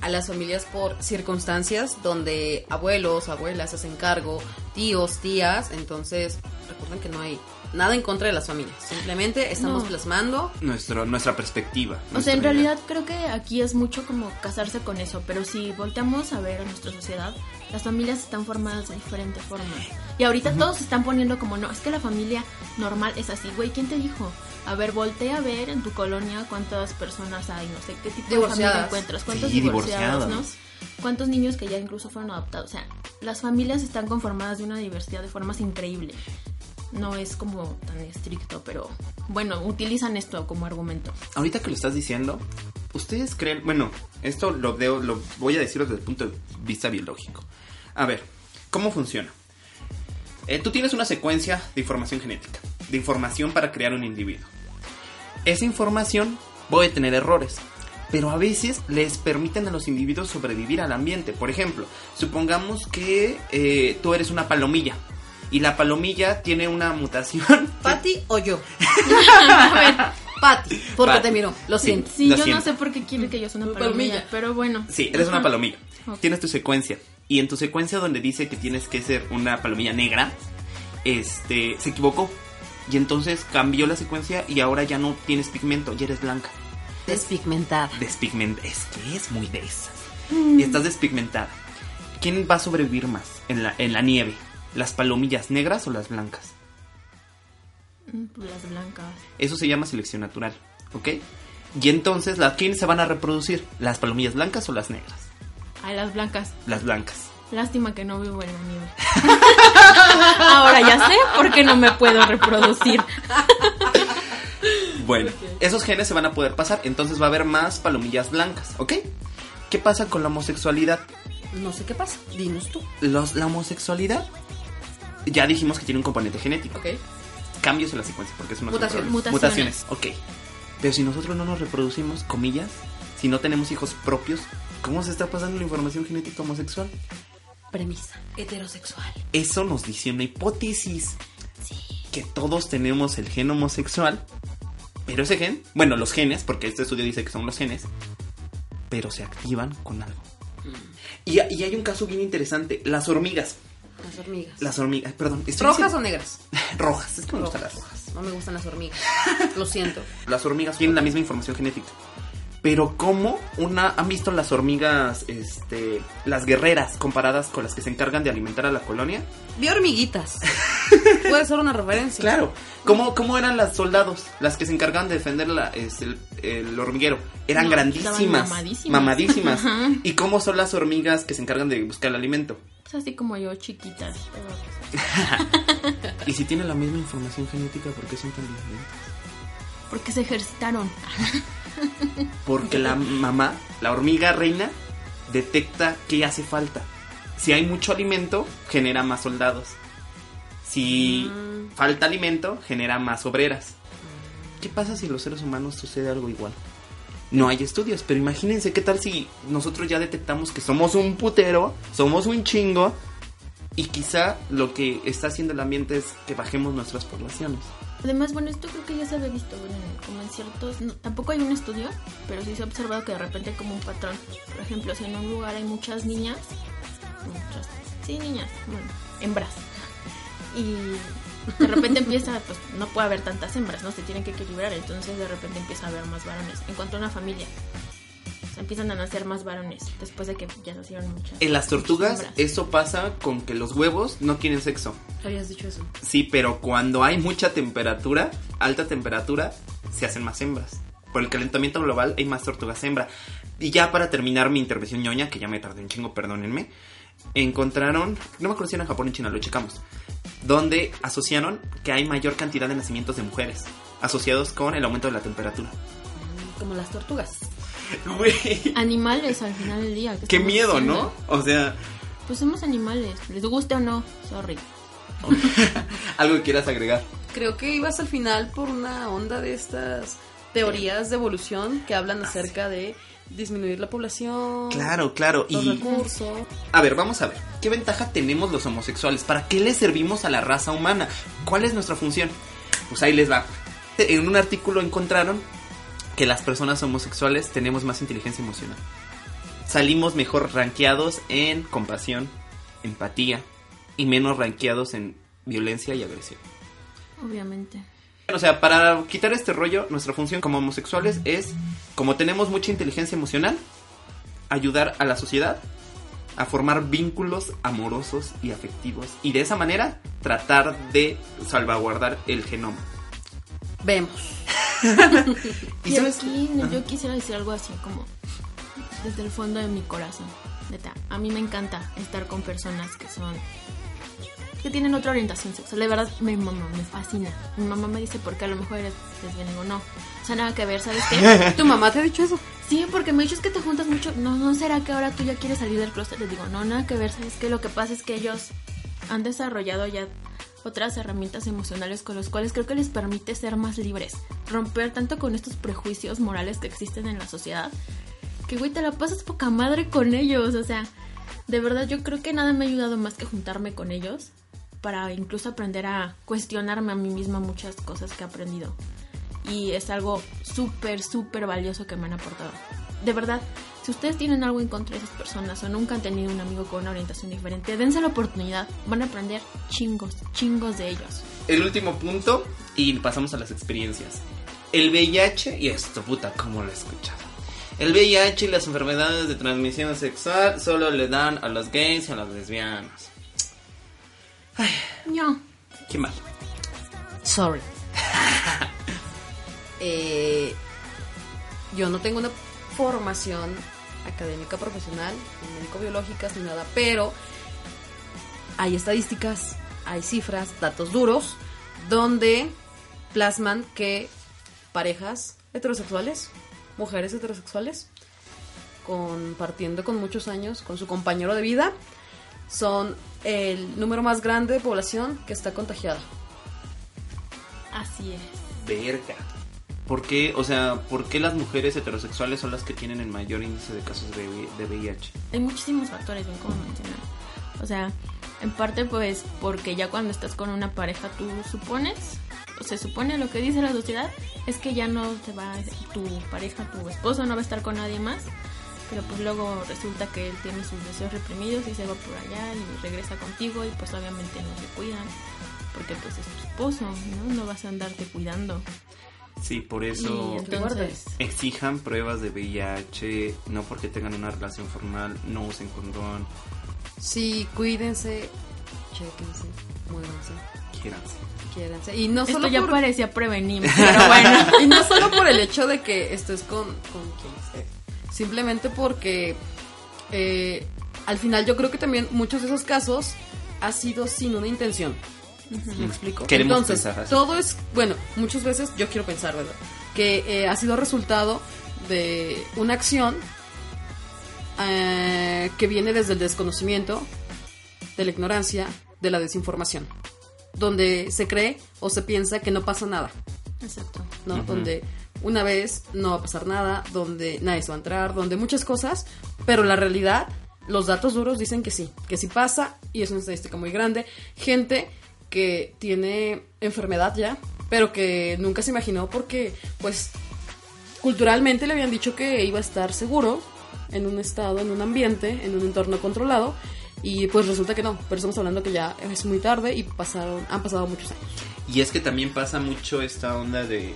a las familias por circunstancias donde abuelos, abuelas hacen cargo, tíos, tías, entonces recuerden que no hay nada en contra de las familias, simplemente estamos No. plasmando Nuestro, nuestra perspectiva. O sea, en idea. realidad creo que aquí es mucho como casarse con eso, pero si volteamos a ver a nuestra sociedad, las familias están formadas de diferente forma. Y ahorita todos se están poniendo como, no, es que la familia normal es así, güey, ¿quién te dijo? A ver, voltea a ver en tu colonia cuántas personas hay, no sé qué tipo de familia encuentras, cuántos Sí, divorciados, divorciadas. ¿no? Cuántos niños que ya incluso fueron adoptados. O sea, las familias están conformadas de una diversidad de formas increíble. No es como tan estricto, pero bueno, utilizan esto como argumento. Ahorita que lo estás diciendo, ¿ustedes creen? Bueno, esto lo, veo, lo voy a decir desde el punto de vista biológico. A ver, ¿cómo funciona? Eh, tú tienes una secuencia de información genética, de información para crear un individuo. Esa información puede tener errores, pero a veces les permiten a los individuos sobrevivir al ambiente. Por ejemplo, supongamos que eh, tú eres una palomilla y la palomilla tiene una mutación. *laughs* Patty o yo. *laughs* Patty, porque Patty. te miro, lo Sí. siento. Sí, Lo yo siento. no sé por qué quiere que yo sea una palomilla, palomilla. pero bueno. Sí, eres una palomilla. Tienes tu secuencia. Y en tu secuencia donde dice que tienes que ser una palomilla negra, este, se equivocó. Y entonces cambió la secuencia y ahora ya no tienes pigmento, ya eres blanca. Despigmentada. Despigmentada. Es que es muy de esas. Y estás despigmentada. ¿Quién va a sobrevivir más en la, en la nieve? ¿Las palomillas negras o las blancas? Mm, pues Las blancas. Eso se llama selección natural, ¿ok? Y entonces, ¿las quiénes se van a reproducir? ¿Las palomillas blancas o las negras? Ay, las blancas. Las blancas. Lástima que no vivo en la nieve. *laughs* Ahora ya sé por qué no me puedo reproducir. *laughs* Bueno, esos genes se van a poder pasar, entonces va a haber más palomillas blancas, ¿ok? ¿Qué pasa con la homosexualidad? No sé qué pasa, dinos tú. Los, la homosexualidad, ya dijimos que tiene un componente genético. Ok. Cambios en la secuencia, porque es un Mutaciones. problema. Mutaciones. ok. Pero si nosotros no nos reproducimos, comillas, si no tenemos hijos propios, ¿cómo se está pasando la información genética homosexual? Premisa. Heterosexual. Eso nos dice una hipótesis. Que todos tenemos el gen homosexual. Pero ese gen, bueno, los genes, porque este estudio dice que son los genes, pero se activan con algo. Y, y hay un caso bien interesante. Las hormigas. Las hormigas. Las hormigas, perdón. ¿Rojas o negras? *laughs* Rojas, es que me gustan las rojas. No me gustan las hormigas. Lo siento. Las hormigas tienen la misma información genética. Pero ¿cómo una... ¿Han visto las hormigas, este... Las guerreras comparadas con las que se encargan de alimentar a la colonia? Vi hormiguitas. *laughs* Puede ser una referencia. Claro. ¿Cómo, cómo eran las soldados? Las que se encargaban de defender la, es, el, el hormiguero. Eran No, grandísimas. mamadísimas. Mamadísimas. *laughs* ¿Y cómo son las hormigas que se encargan de buscar el alimento? Pues así como yo, chiquitas. *laughs* Y si tienen la misma información genética, ¿por qué son tan diferentes? Porque se ejercitaron. Porque la mamá, la hormiga reina, detecta que hace falta. Si hay mucho alimento, genera más soldados. Si falta alimento, genera más obreras. ¿Qué pasa si los seres humanos sucede algo igual? No hay estudios, pero imagínense qué tal si nosotros ya detectamos que somos un putero, somos un chingo, y quizá lo que está haciendo el ambiente es que bajemos nuestras poblaciones. Además, bueno, esto creo que ya se había visto, bueno, como en ciertos... no, tampoco hay un estudio, pero sí se ha observado que de repente hay como un patrón. Por ejemplo, si en un lugar hay muchas niñas, muchas Sí, niñas, bueno, hembras. *laughs* Y de repente empieza, pues no puede haber tantas hembras, ¿no? Se tienen que equilibrar, entonces de repente empieza a haber más varones. En cuanto a una familia, empiezan a nacer más varones después de que ya nacieron muchas. En las tortugas eso pasa con que los huevos no quieren sexo. Habías dicho eso. Sí, pero cuando hay mucha temperatura, alta temperatura, se hacen más hembras. Por el calentamiento global hay más tortugas hembra. Y ya para terminar mi intervención ñoña, que ya me tardé un chingo, perdónenme, encontraron, no me acuerdo si era en Japón o en China, lo checamos, donde asociaron que hay mayor cantidad de nacimientos de mujeres, asociados con el aumento de la temperatura. Como las tortugas. Güey, Animales al final del día. ¿qué miedo, haciendo? ¿no? O sea, Pues somos animales, les guste o no, sorry. *laughs* algo que quieras agregar. Creo que ibas al final por una onda de estas teorías de evolución que hablan acerca de disminuir la población. Claro, claro. Los Y recursos. A ver, vamos a ver. ¿Qué ventaja tenemos los homosexuales? ¿Para qué le servimos a la raza humana? ¿Cuál es nuestra función? Pues ahí les va. En un artículo encontraron que las personas homosexuales tenemos más inteligencia emocional. Salimos mejor rankeados en compasión, empatía y menos rankeados en violencia y agresión. Obviamente. O sea, para quitar este rollo, nuestra función como homosexuales es, como tenemos mucha inteligencia emocional, ayudar a la sociedad a formar vínculos amorosos y afectivos. Y de esa manera tratar de salvaguardar el genoma. Vemos. *laughs* ¿Y aquí yo quisiera decir algo así como desde el fondo de mi corazón. Neta, a mí me encanta estar con personas que son que tienen otra orientación sexual. De verdad, mi mamá me fascina. Mi mamá me dice porque a lo mejor eres lesbiana. Digo, no. O sea, nada que ver, ¿sabes qué? *laughs* ¿Tu mamá te ha dicho eso? Sí, porque me dices que te juntas mucho. No, no será que ahora tú ya quieres salir del closet. Les digo, no, nada que ver, ¿sabes qué? Lo que pasa es que ellos han desarrollado ya otras herramientas emocionales con los cuales creo que les permite ser más libres. Romper tanto con estos prejuicios morales que existen en la sociedad. Que, güey, te la pasas poca madre con ellos. O sea, de verdad yo creo que nada me ha ayudado más que juntarme con ellos. Para incluso aprender a cuestionarme a mí misma muchas cosas que he aprendido y es algo súper, súper valioso que me han aportado. De verdad, si ustedes tienen algo en contra de esas personas o nunca han tenido un amigo con una orientación diferente, dense la oportunidad, van a aprender chingos, chingos de ellos. El último punto y pasamos a las experiencias. El VIH, y esto puta, ¿cómo lo he escuchado? El VIH y las enfermedades de transmisión sexual solo le dan a los gays y a las lesbianas. No, Qué mal. Sorry. *laughs* Eh, yo no tengo una formación académica profesional, ni médico-biológicas, ni nada, pero hay estadísticas, hay cifras, datos duros, donde plasman que parejas heterosexuales, mujeres heterosexuales, compartiendo con muchos años con su compañero de vida, son el número más grande de población que está contagiada. así es. Verga. ¿Por qué, o sea, por qué las mujeres heterosexuales son las que tienen el mayor índice de casos de, de VIH? Hay muchísimos factores, bien como mencionar. O sea, en parte pues porque ya cuando estás con una pareja tú supones, o se supone lo que dice la sociedad, es que ya no te va, tu pareja, tu esposo no va a estar con nadie más, pero pues luego resulta que él tiene sus deseos reprimidos y se va por allá y regresa contigo y pues obviamente no se cuidan, porque pues es tu esposo, ¿no? No vas a andarte cuidando. Sí, por Y eso entonces, exijan pruebas de VIH, no porque tengan una relación formal, no usen condón, Sí, cuídense, chequense, muévanse, quiéranse. quiéranse. Y no esto solo ya por... parecía prevenir, *laughs* pero bueno. y no solo por el hecho de que estés con, con quien estés. Simplemente porque eh, al final yo creo que también muchos de esos casos ha sido sin una intención. ¿Me explico? Queremos Entonces, pensar así. todo es, bueno, muchas veces yo quiero pensar, ¿verdad? Que eh, ha sido resultado de una acción eh, que viene desde el desconocimiento, de la ignorancia, de la desinformación, donde se cree o se piensa que no pasa nada. Exacto. ¿no? Donde una vez no va a pasar nada, donde nadie se va a entrar, donde muchas cosas, pero la realidad, los datos duros dicen que sí, que sí pasa y es una estadística muy grande. Gente que tiene enfermedad ya, pero que nunca se imaginó porque, pues, culturalmente le habían dicho que iba a estar seguro en un estado, en un ambiente, en un entorno controlado Y pues resulta que no, pero estamos hablando que ya es muy tarde y pasaron, han pasado muchos años. Y es que también pasa mucho esta onda de...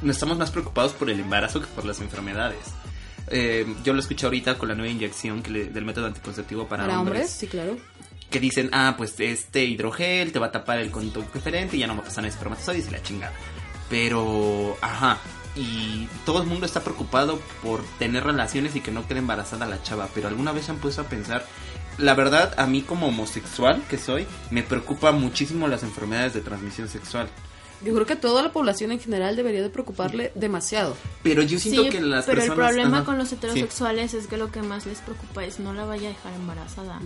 No estamos más preocupados por el embarazo que por las enfermedades. Eh, yo lo escuché ahorita con la nueva inyección que le- del método anticonceptivo para, Para hombres, hombres, sí, claro. Que dicen, ah, pues este hidrogel te va a tapar el conducto preferente y ya no va a pasar en espermatozoides y la chingada. Pero, ajá, y todo el mundo está preocupado por tener relaciones y que no quede embarazada la chava, pero alguna vez se han puesto a pensar, la verdad, a mí como homosexual que soy, me preocupa muchísimo las enfermedades de transmisión sexual. Yo creo que toda la población en general debería de preocuparle demasiado. Pero yo siento Sí, que las pero personas... el problema ajá, con los sí. heterosexuales es que lo que más les preocupa es no la vaya a dejar embarazada.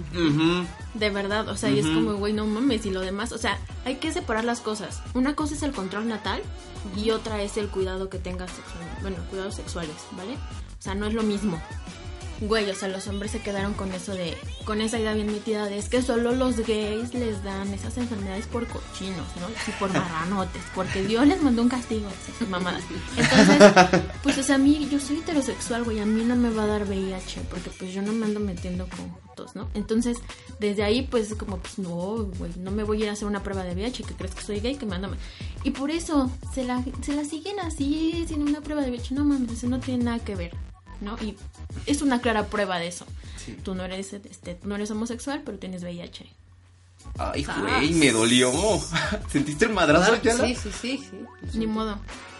De verdad, o sea, y es como, güey, no mames, y lo demás, o sea, hay que separar las cosas. Una cosa es el control natal y otra es el cuidado que tengas sexual, bueno, cuidados sexuales, ¿vale? O sea, no es lo mismo. Güey, o sea, los hombres se quedaron con eso de, con esa idea bien metida de es que solo los gays les dan esas enfermedades por cochinos, ¿no? Y por *laughs* marranotes, porque Dios les mandó un castigo, esas mamadas. *laughs* Entonces, pues, o sea, a mí, yo soy heterosexual, güey, a mí no me va a dar VIH, porque pues yo no me ando metiendo con jotos, ¿no? Entonces, desde ahí, pues, es como, pues, no, güey, no me voy a ir a hacer una prueba de VIH, que crees que soy gay, que me ando... Y por eso, se la, se la siguen así, sin una prueba de VIH, no mames, eso no tiene nada que ver. ¿No? Y es una clara prueba de eso. Sí. Tú no eres este, tú no eres homosexual, pero tienes VIH. Ay, Ah. güey, me dolió. *laughs* ¿Sentiste el madrazo, Yala? sí, sí, sí, sí. Ni modo.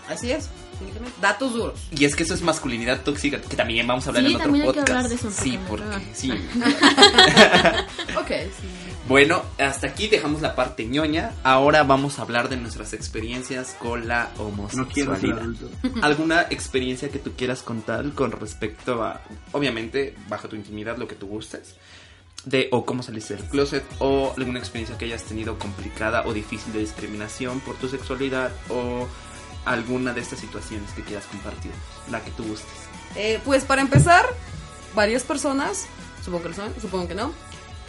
Así es. Definitivamente. Datos duros. Y es que eso es masculinidad tóxica, que también vamos a hablar Sí, en otro también hay que podcast. hablar de eso, sí, porque sí. *laughs* Ok, sí. Bueno, hasta aquí dejamos la parte ñoña. Ahora vamos a hablar de nuestras experiencias con la No quiero homosexualidad. *laughs* *laughs* ¿Alguna experiencia que tú quieras contar con respecto a, obviamente, bajo tu intimidad, lo que tú gustes? De, o cómo saliste del closet, o alguna experiencia que hayas tenido complicada o difícil de discriminación por tu sexualidad, o alguna de estas situaciones que quieras compartir, la que tú gustes. Eh, pues para empezar, varias personas, supongo que lo saben, supongo que no.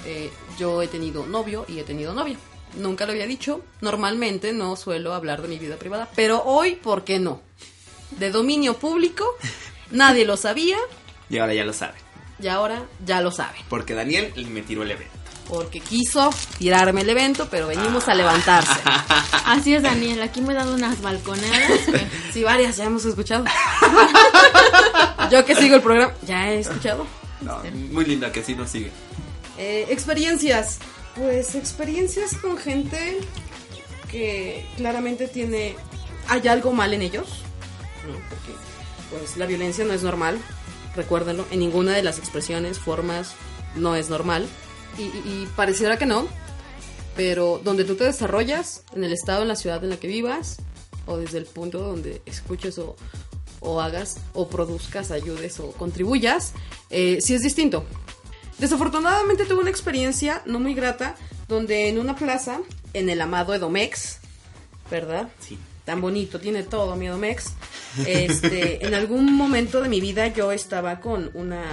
eh, yo he tenido novio y he tenido novia. Nunca lo había dicho. Normalmente no suelo hablar de mi vida privada, pero hoy, ¿por qué no? De dominio público, nadie lo sabía Y ahora ya lo saben, y ahora ya lo saben. porque Daniel me tiró el evento. Porque quiso tirarme el evento, pero venimos a levantarse. *laughs* Así es, Daniel. Aquí me he dado unas balconeadas. *laughs* que- Sí, varias ya hemos escuchado. *laughs* Yo que sigo el programa, ya he escuchado. No, muy linda que así nos sigue. Eh, experiencias. Pues experiencias con gente que claramente tiene. Hay algo mal en ellos. ¿no? Porque pues la violencia no es normal. Recuérdenlo. En ninguna de las expresiones, formas, no es normal. Y, y- pareciera que no. Pero donde tú te desarrollas, en el estado, en la ciudad en la que vivas, o desde el punto donde escuches o, o hagas, o produzcas, ayudes o contribuyas, eh, sí es distinto. Desafortunadamente tuve una experiencia no muy grata donde en una plaza, en el amado Edomex, ¿verdad? Sí. Tan bonito, tiene todo mi Edomex. Este, en algún momento de mi vida yo estaba con una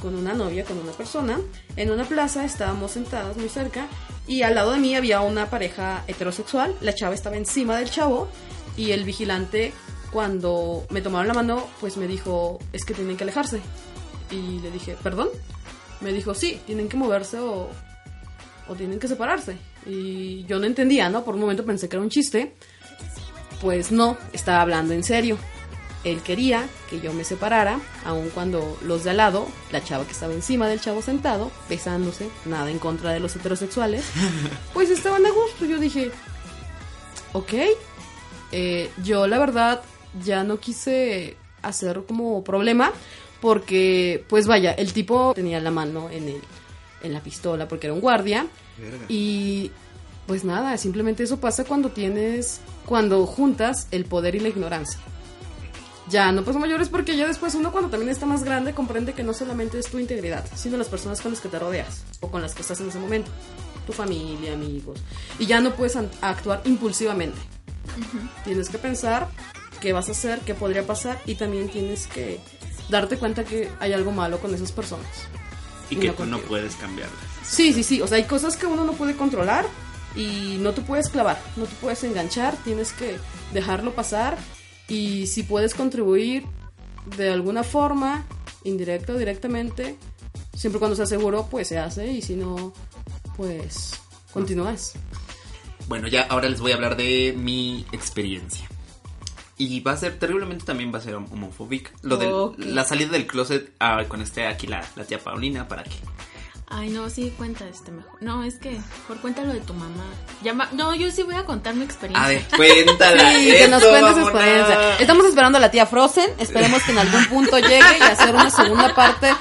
con una novia, con una persona, en una plaza estábamos sentadas muy cerca y al lado de mí había una pareja heterosexual, la chava estaba encima del chavo y el vigilante cuando me tomaron la mano pues me dijo, es que tienen que alejarse. Y le dije, ¿perdón? Me dijo, sí, tienen que moverse o, o tienen que separarse. Y yo no entendía, ¿no? Por un momento pensé que era un chiste. Pues no, estaba hablando en serio. Él quería que yo me separara, aun cuando los de al lado, la chava que estaba encima del chavo sentado, besándose, nada en contra de los heterosexuales, *laughs* pues estaban a gusto. Yo dije, ok. Eh, yo la verdad ya no quise hacer como problema porque, pues vaya, el tipo tenía la mano en, el, en la pistola porque era un guardia. Y pues nada, simplemente eso pasa cuando tienes, cuando juntas el poder y la ignorancia. Ya, no pasa mayores porque ya después uno cuando también está más grande comprende que no solamente es tu integridad, sino las personas con las que te rodeas o con las que estás en ese momento. Tu familia, amigos. Y ya no puedes actuar impulsivamente. Tienes que pensar qué vas a hacer, qué podría pasar y también tienes que darte cuenta que hay algo malo con esas personas. Y Y que no tú no puedes cambiarlas. Sí, sí, sí. O sea, hay cosas que uno no puede controlar y no te puedes clavar, no te puedes enganchar, tienes que dejarlo pasar y si puedes contribuir de alguna forma, indirecta o directamente, Siempre cuando sea seguro, pues se hace. Y si no, pues continúas. Bueno, ya ahora les voy a hablar de mi experiencia. Y va a ser terriblemente también va a ser homofóbica. Lo de la salida del closet ah, con este aquí la, la tía Paulina, ¿para qué? Ay, no, sí, cuenta este mejor. No, es que, por cuéntalo de tu mamá. Llama... No, yo sí voy a contar mi experiencia. A ver, cuéntala. *laughs* Sí, que nos cuentes experiencia. Estamos esperando a la tía Frozen. Esperemos que en algún punto llegue y hacer una segunda parte.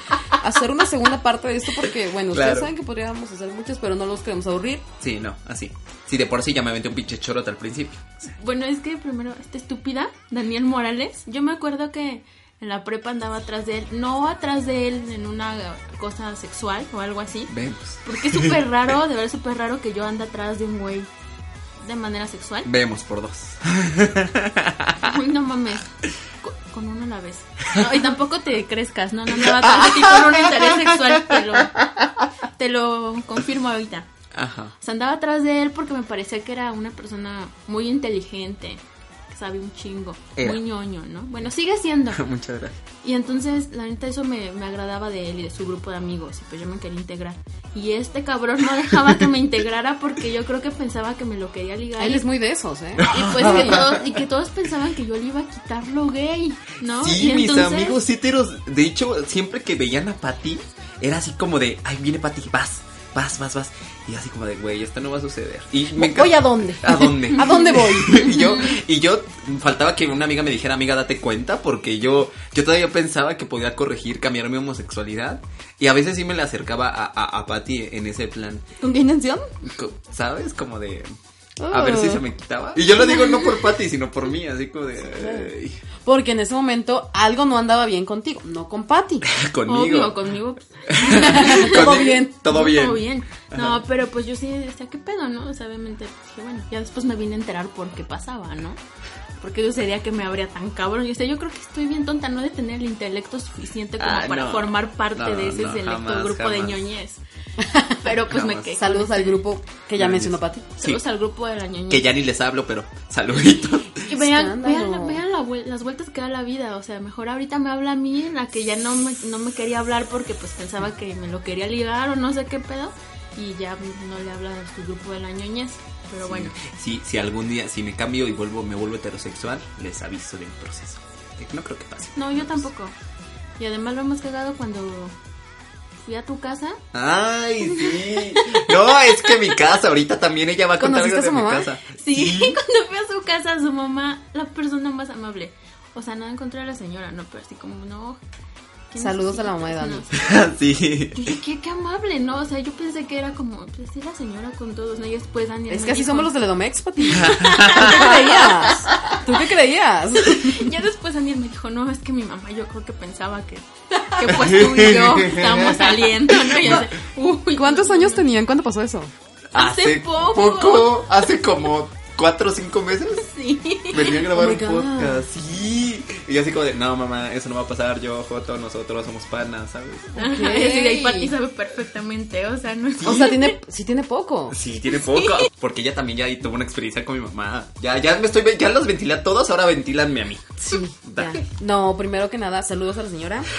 Hacer una segunda parte de esto porque, bueno, ustedes saben que podríamos hacer muchos, pero no los queremos aburrir. Sí, no, así. Sí, de por sí ya me aventé un pinche chorote al principio. Bueno, es que primero, esta estúpida, Daniel Morales, yo me acuerdo que en la prepa andaba atrás de él, no atrás de él en una cosa sexual o algo así, Vemos. porque es súper raro, de verdad es súper raro que yo ande atrás de un güey de manera sexual. Vemos por dos. *laughs* Uy, no mames, con, con uno a la vez. No, y tampoco te crezcas, no, no andaba *laughs* atrás de ti un interés sexual, te lo, te lo confirmo ahorita. Ajá. O sea, andaba atrás de él porque me parecía que era una persona muy inteligente, sabe un chingo, Era. muy ñoño, ¿no? Bueno, sigue siendo. *laughs* Muchas gracias. Y entonces, la neta, eso me, me agradaba de él y de su grupo de amigos, y pues yo me quería integrar. Y este cabrón no dejaba que me integrara porque yo creo que pensaba que me lo quería ligar. Él y, es muy de esos, ¿eh? y pues que todos, y que todos pensaban que yo le iba a quitar lo gay, ¿no? Sí, y mis entonces- amigos heteros. De hecho, siempre que veían a Patty, era así como de, ay, viene Patty, vas, vas, vas, vas. Y así como de, güey, esto no va a suceder. Y me ¿Voy a dónde? ¿A dónde? *laughs* ¿A dónde voy? *laughs* y yo, y yo, faltaba que una amiga me dijera, amiga, date cuenta, porque yo, yo todavía pensaba que podía corregir, cambiar mi homosexualidad. Y a veces sí me le acercaba a, a, a Patty en ese plan, ¿Con qué intención? ¿sabes? Como de, a ver si se me quitaba. Y yo lo digo no por Patty, sino por mí, así como de, Porque en ese momento algo no andaba bien contigo, no con Patty. *laughs* conmigo. Obvio, conmigo. *laughs* Todo bien. Todo bien. Todo bien. No, pero pues yo sí decía, ¿qué pedo, no? O sea, obviamente dije, bueno, ya después me vine a enterar por qué pasaba, ¿no? Porque yo sería que me habría tan cabrón. Yo sé, yo creo que estoy bien tonta, no de tener el intelecto suficiente como Ah, para no. formar parte No, de ese no, selecto jamás, grupo de ñoñez. *laughs* Pero pues me quedé. Saludos al grupo que ya mencionó Patty. Sí. Saludos al grupo de la ñoñez. Que ya ni les hablo, pero saluditos. Y vean, vean, vean la vuel- las vueltas que da la vida. O sea, mejor ahorita me habla a mí, la que ya no me, no me quería hablar porque pues pensaba que me lo quería ligar o no sé qué pedo. Y ya no le habla a su grupo de la ñoñez. Pero bueno. Si, si algún día, si me cambio y vuelvo, me vuelvo heterosexual, les aviso del proceso. Que No creo que pase. No, yo tampoco. Y además lo hemos cagado cuando fui a tu casa. Ay, sí. No, es que mi casa, ahorita también ella va a contar algo ¿Conociste de mi mamá? casa. Sí, *laughs* cuando fui a su casa, su mamá, la persona más amable. O sea, no encontré a la señora, no, pero así como, no. ¿Quién Saludos a la mamá de Dani. *laughs* Sí. Yo dije, qué, qué amable, ¿no? O sea, yo pensé que era como, pues sí, la señora con todos, ¿no? Y después Daniel Es que así dijo- somos los de Ledomex, Patty. *laughs* ¿Tú qué creías? ¿Tú qué creías? *laughs* Ya después Daniel me dijo, no, es que mi mamá yo creo que pensaba que, que pues tú y yo estábamos saliendo, ¿no? Y así, uy, ¿Cuántos años tenían cuando pasó eso? Hace poco. hace como cuatro o cinco meses. Sí. Venía a grabar Oh un podcast, sí. Y yo así como de, no mamá, eso no va a pasar, yo, Joto, nosotros somos panas, ¿sabes? Ajá, y así de ahí Pati sabe perfectamente, o sea, no es... O sea, tiene, sí tiene poco. Sí, tiene poco. Porque ella también ya tuvo una experiencia con mi mamá. Ya, ya me estoy, ya los ventilé a todos, ahora ventilanme a mí. Sí, Da. ya. No, primero que nada, saludos a la señora. *laughs*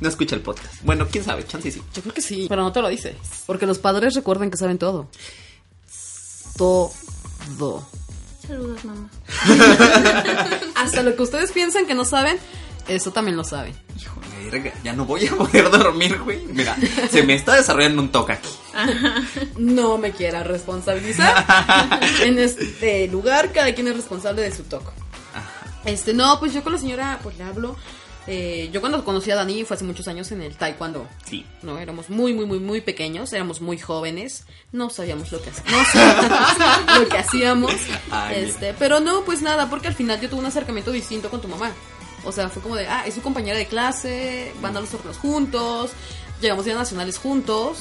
No escucha el podcast. Bueno, quién sabe, chance sí. Yo creo que sí, pero no te lo dice. Porque los padres recuerden que saben todo. Todo. Saludos, mamá. *laughs* Hasta lo que ustedes piensan que no saben, eso también lo saben. Verga, ya no voy a poder dormir, güey. Mira, se me está desarrollando un toque aquí. No me quiera responsabilizar. *laughs* en este lugar, cada quien es responsable de su toco. Este, no, pues yo con la señora, pues le hablo. Eh, yo cuando conocí a Dani fue hace muchos años en el taekwondo. Sí. No, éramos muy, muy, muy, muy pequeños, éramos muy jóvenes, no sabíamos lo que hacíamos, *laughs* no sabíamos lo que hacíamos, Ay, mira. este, pero no, pues nada, porque al final yo tuve un acercamiento distinto con tu mamá, o sea, fue como de, ah, es su compañera de clase, van a los torneos juntos, llegamos a ir a nacionales juntos,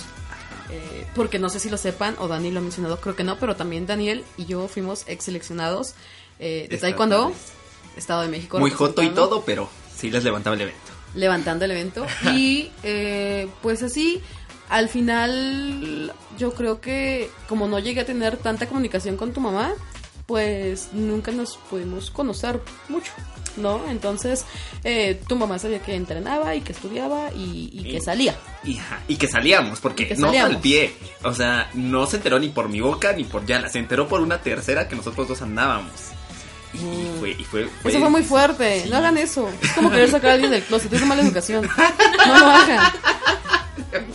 eh, porque no sé si lo sepan, o Dani lo ha mencionado, creo que no, pero también Daniel y yo fuimos ex seleccionados eh, de taekwondo. Estado de México. Muy joto y todo, pero sí les levantaba el evento. levantando el evento. *laughs* Y eh, pues así, al final yo creo que como no llegué a tener tanta comunicación con tu mamá, pues nunca nos pudimos conocer mucho, ¿no? Entonces, eh, tu mamá sabía que entrenaba y que estudiaba y, y que salía. Y, que salíamos, porque no al pie. O sea, no se enteró ni por mi boca ni por Yala. Se enteró por una tercera que nosotros dos andábamos. Y, y fue, y fue, Eso fue muy fuerte. sí. No hagan eso. Es como querer sacar a alguien del closet. Es de mala educación. *laughs* No lo hagan.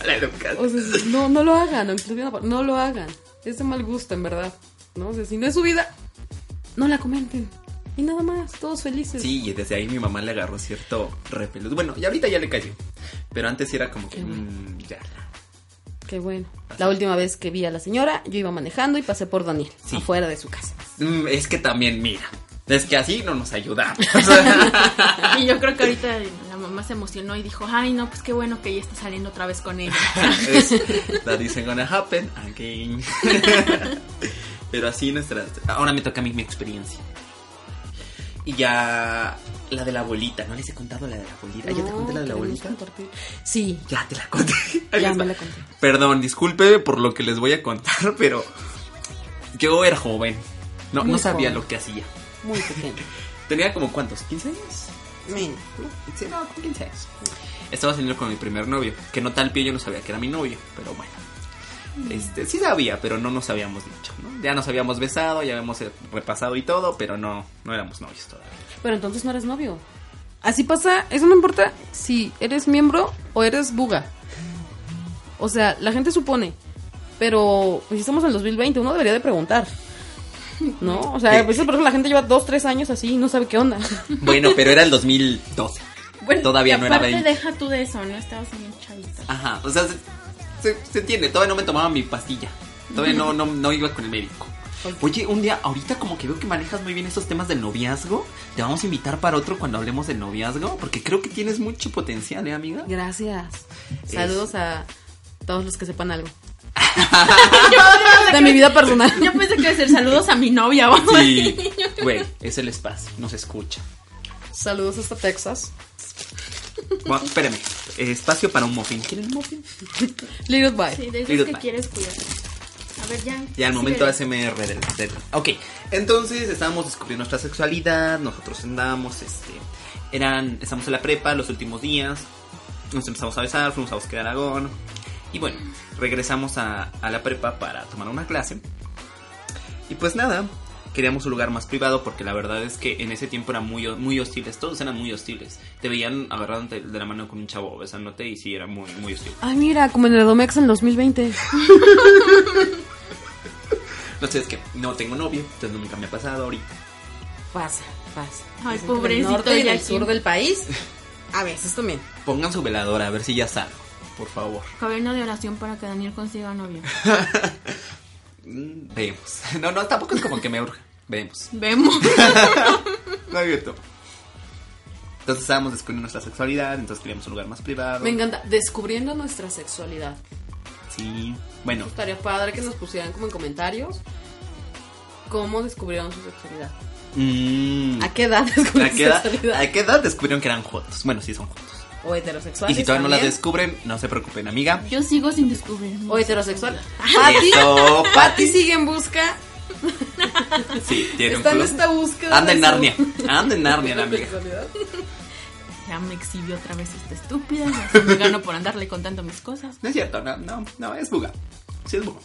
La educación. O sea, no, no lo hagan. No lo hagan. Es de mal gusto, en verdad. ¿No? O sea, si no es su vida, no la comenten. Y nada más. Todos felices. Sí, y desde ahí mi mamá le agarró cierto repelús. Bueno, y ahorita ya le cayó. Pero antes era como que, Qué bueno. mm, ya. Qué bueno. La última vez que vi a la señora, yo iba manejando y pasé por Daniel. Sí. Afuera de su casa. Mm, es que también, mira. Es que así no nos ayudamos. *laughs* Y yo creo que ahorita la mamá se emocionó y dijo, ay, no, pues qué bueno que ella está saliendo otra vez con ella. *laughs* es, *laughs* that isn't gonna happen again. Pero así nuestras. Ahora me toca a mí mi experiencia. Y ya. La de la abuelita, ¿no les he contado la de la abuelita? ¿Ya te conté la de la abuelita? Sí, Ya te la conté. ya me la conté. Perdón, disculpe por lo que les voy a contar, pero. Yo era joven. No, Muy no sabía joven. lo que hacía. Muy pequeño. *laughs* Tenía como cuántos, 15 años. Menos. Sí, no, como 15 años. Estaba saliendo con mi primer novio, que no tal pie yo no sabía que era mi novio, pero bueno. Este, sí sabía, pero no nos habíamos dicho, ¿no? Ya nos habíamos besado, ya habíamos repasado y todo, pero no, no éramos novios todavía. Pero entonces no eres novio. Así pasa, eso no importa si eres miembro o eres buga. O sea, la gente supone, pero pues, estamos en el 2020, uno debería de preguntar. ¿No? O sea, a veces por ejemplo la gente lleva dos, tres años así y no sabe qué onda. Bueno, pero era el 2012. Bueno, Todavía no era 20. deja tú de eso, ¿no? Estabas bien chavita. Ajá, o sea, se, se- se entiende, todavía no me tomaba mi pastilla. Todavía no, no, no iba con el médico. Oye, un día, ahorita como que veo que manejas muy bien estos temas del noviazgo, te vamos a invitar para otro cuando hablemos del noviazgo, porque creo que tienes mucho potencial, ¿eh, amiga? Gracias. Saludos a todos los que sepan algo. Yo, *laughs* De mi vida personal. yo pensé que decir saludos a mi novia o Sí, güey, es el espacio, nos escucha. Saludos hasta Texas. Bueno, espérame, espacio para un muffin. ¿Quieren un muffin? Little bye. Sí, de Little esos que quieres cuidar. A ver, ya. Ya al momento síguele. ASMR del, del- Ok, entonces estábamos descubriendo nuestra sexualidad, nosotros andábamos, este, eran, estamos en la prepa los últimos días, nos empezamos a besar, fuimos a Bosque de Aragón, y bueno, regresamos a, a la prepa para tomar una clase, y pues nada, queríamos un lugar más privado porque la verdad es que en ese tiempo eran muy, muy hostiles, todos eran muy hostiles, te veían agarrándote de la mano con un chavo besándote y sí, era muy, muy hostil. Ay, mira, como en el Edomex en 2020. *laughs* No sé, es que no tengo novio, entonces nunca me ha pasado ahorita. Pasa, pasa. Ay, en pobrecito, el norte y en ya el sur del país. A veces también. Pongan su veladora a ver si ya salgo, por favor. Caverna de oración para que Daniel consiga novio. Mm, *laughs* Vemos. No, no, tampoco es como que me urge. Vemos. Vemos. *laughs* No es cierto. Entonces estábamos descubriendo nuestra sexualidad, entonces queríamos un lugar más privado. Me encanta. Descubriendo nuestra sexualidad. Sí. Bueno, Estaría padre que nos pusieran como en comentarios cómo descubrieron su sexualidad. mm, ¿A qué edad descubrieron ¿a su qué, edad, sexualidad? ¿A qué edad descubrieron que eran jotos? Bueno, sí son jotos. O heterosexuales. Y si todavía no la descubren, no se preocupen, amiga. Yo sigo sin descubrir. O heterosexual. Pati, Eso, Pati sigue en busca. Sí, tiene un Está en esta búsqueda. Anda en Narnia. Anda en Narnia, la amiga. Ya me exhibió otra vez esta estúpida. Ya me ganó por andarle contando mis cosas. No es cierto, no, no, no, es buga. Sí es buga.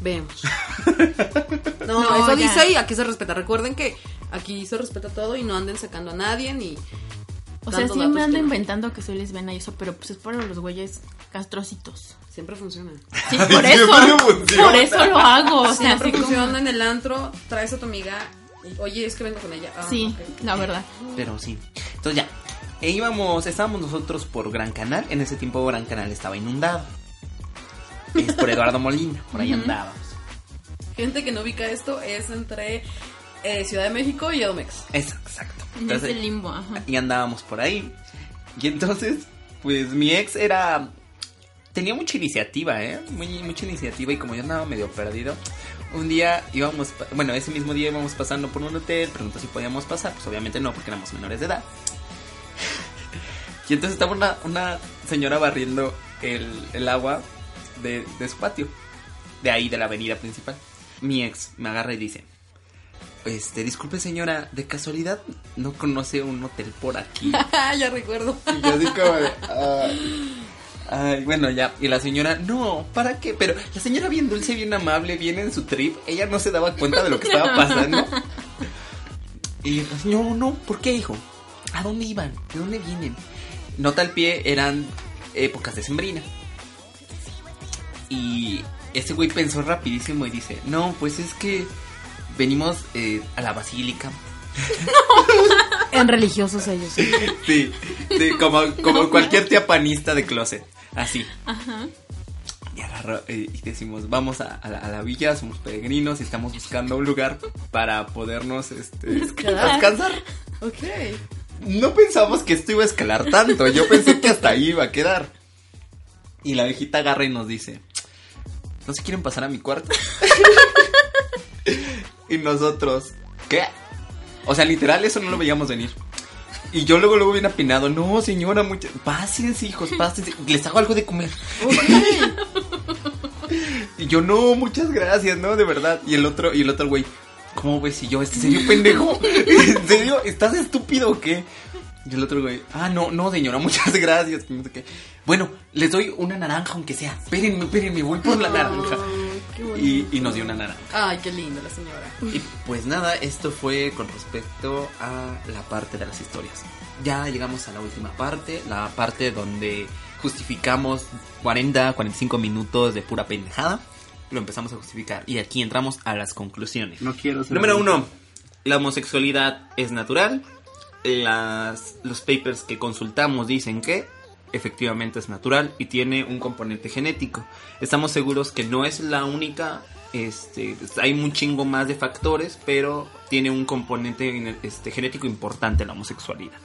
Vemos. *laughs* No, No, eso ya. dice y aquí se respeta. Recuerden que aquí se respeta todo y no anden sacando a nadie ni. O sea, me ando que inventando que soy lesbiana y eso, pero pues es para los güeyes castrocitos. Siempre funciona. Sí, por Siempre eso. funciona. Por eso lo hago. O sea, Siempre así como- funciona en el antro. Traes a tu amiga. Y, Oye, es que vengo con ella. Ah, Sí, la verdad. Pero sí. Entonces ya. E íbamos, estábamos nosotros por Gran Canal. En ese tiempo Gran Canal estaba inundado. Es por Eduardo Molina, por ahí andábamos. Gente que no ubica esto es entre eh, Ciudad de México y Edomex. Es, exacto. En Entonces, ese limbo, ajá. y andábamos por ahí. Y entonces, pues mi ex era. Tenía mucha iniciativa, ¿eh? Muy, mucha iniciativa. Y como yo andaba medio perdido, un día íbamos. Bueno, ese mismo día íbamos pasando por un hotel. Preguntó si podíamos pasar. Pues obviamente no, porque éramos menores de edad. Y entonces estaba una, una señora barriendo el, el agua de, de su patio. De ahí, de la avenida principal. Mi ex me agarra y dice: este, disculpe señora, de casualidad no conoce un hotel por aquí. *laughs* ya recuerdo. Y yo así como de, "Ay, *laughs* ay, bueno, ya. Y la señora, no, ¿para qué? Pero la señora bien dulce, bien amable, bien en su trip, ella no se daba cuenta de lo que estaba *laughs* pasando. Y la señora, no, no, ¿por qué, hijo? ¿A dónde iban? ¿De dónde vienen? Nota al pie, eran épocas de sembrina. Y ese güey pensó rapidísimo y dice, no, pues es que venimos eh, a la basílica. *laughs* En religiosos ellos. Sí, sí, como, como cualquier tía panista de closet. Así. Y agarro eh, y decimos, vamos a, a la, a la villa, somos peregrinos y estamos buscando un lugar para podernos este, descansar. Ok. No pensamos que esto iba a escalar tanto, yo pensé que hasta ahí iba a quedar. Y la viejita agarra y nos dice, ¿no se quieren pasar a mi cuarto? *laughs* *laughs* y nosotros, ¿qué? O sea, literal, eso no lo veíamos venir. Y yo luego, luego bien apinado, no, señora, mucha... pásense, hijos, pásense, les hago algo de comer. *laughs* y yo, no, muchas gracias, no, de verdad. Y el otro, y el otro güey, ¿cómo ves? Y yo, ¿este serio pendejo? *laughs* ¿En serio? ¿Estás estúpido o qué? Y el otro güey, ah, no, no, señora, muchas gracias. Bueno, les doy una naranja, aunque sea. Espérenme, espérenme, voy por la naranja. Y, y nos dio una naranja. Ay, qué linda la señora. Y pues nada, esto fue con respecto a la parte de las historias. Ya llegamos a la última parte, la parte donde justificamos 40, 45 minutos de pura pendejada. Lo empezamos a justificar y aquí entramos a las conclusiones. No quiero ser Número uno, la homosexualidad es natural. Las, los papers que consultamos dicen que efectivamente es natural y tiene un componente genético. Estamos seguros que no es la única, este, hay un chingo más de factores, pero tiene un componente este, genético importante la homosexualidad.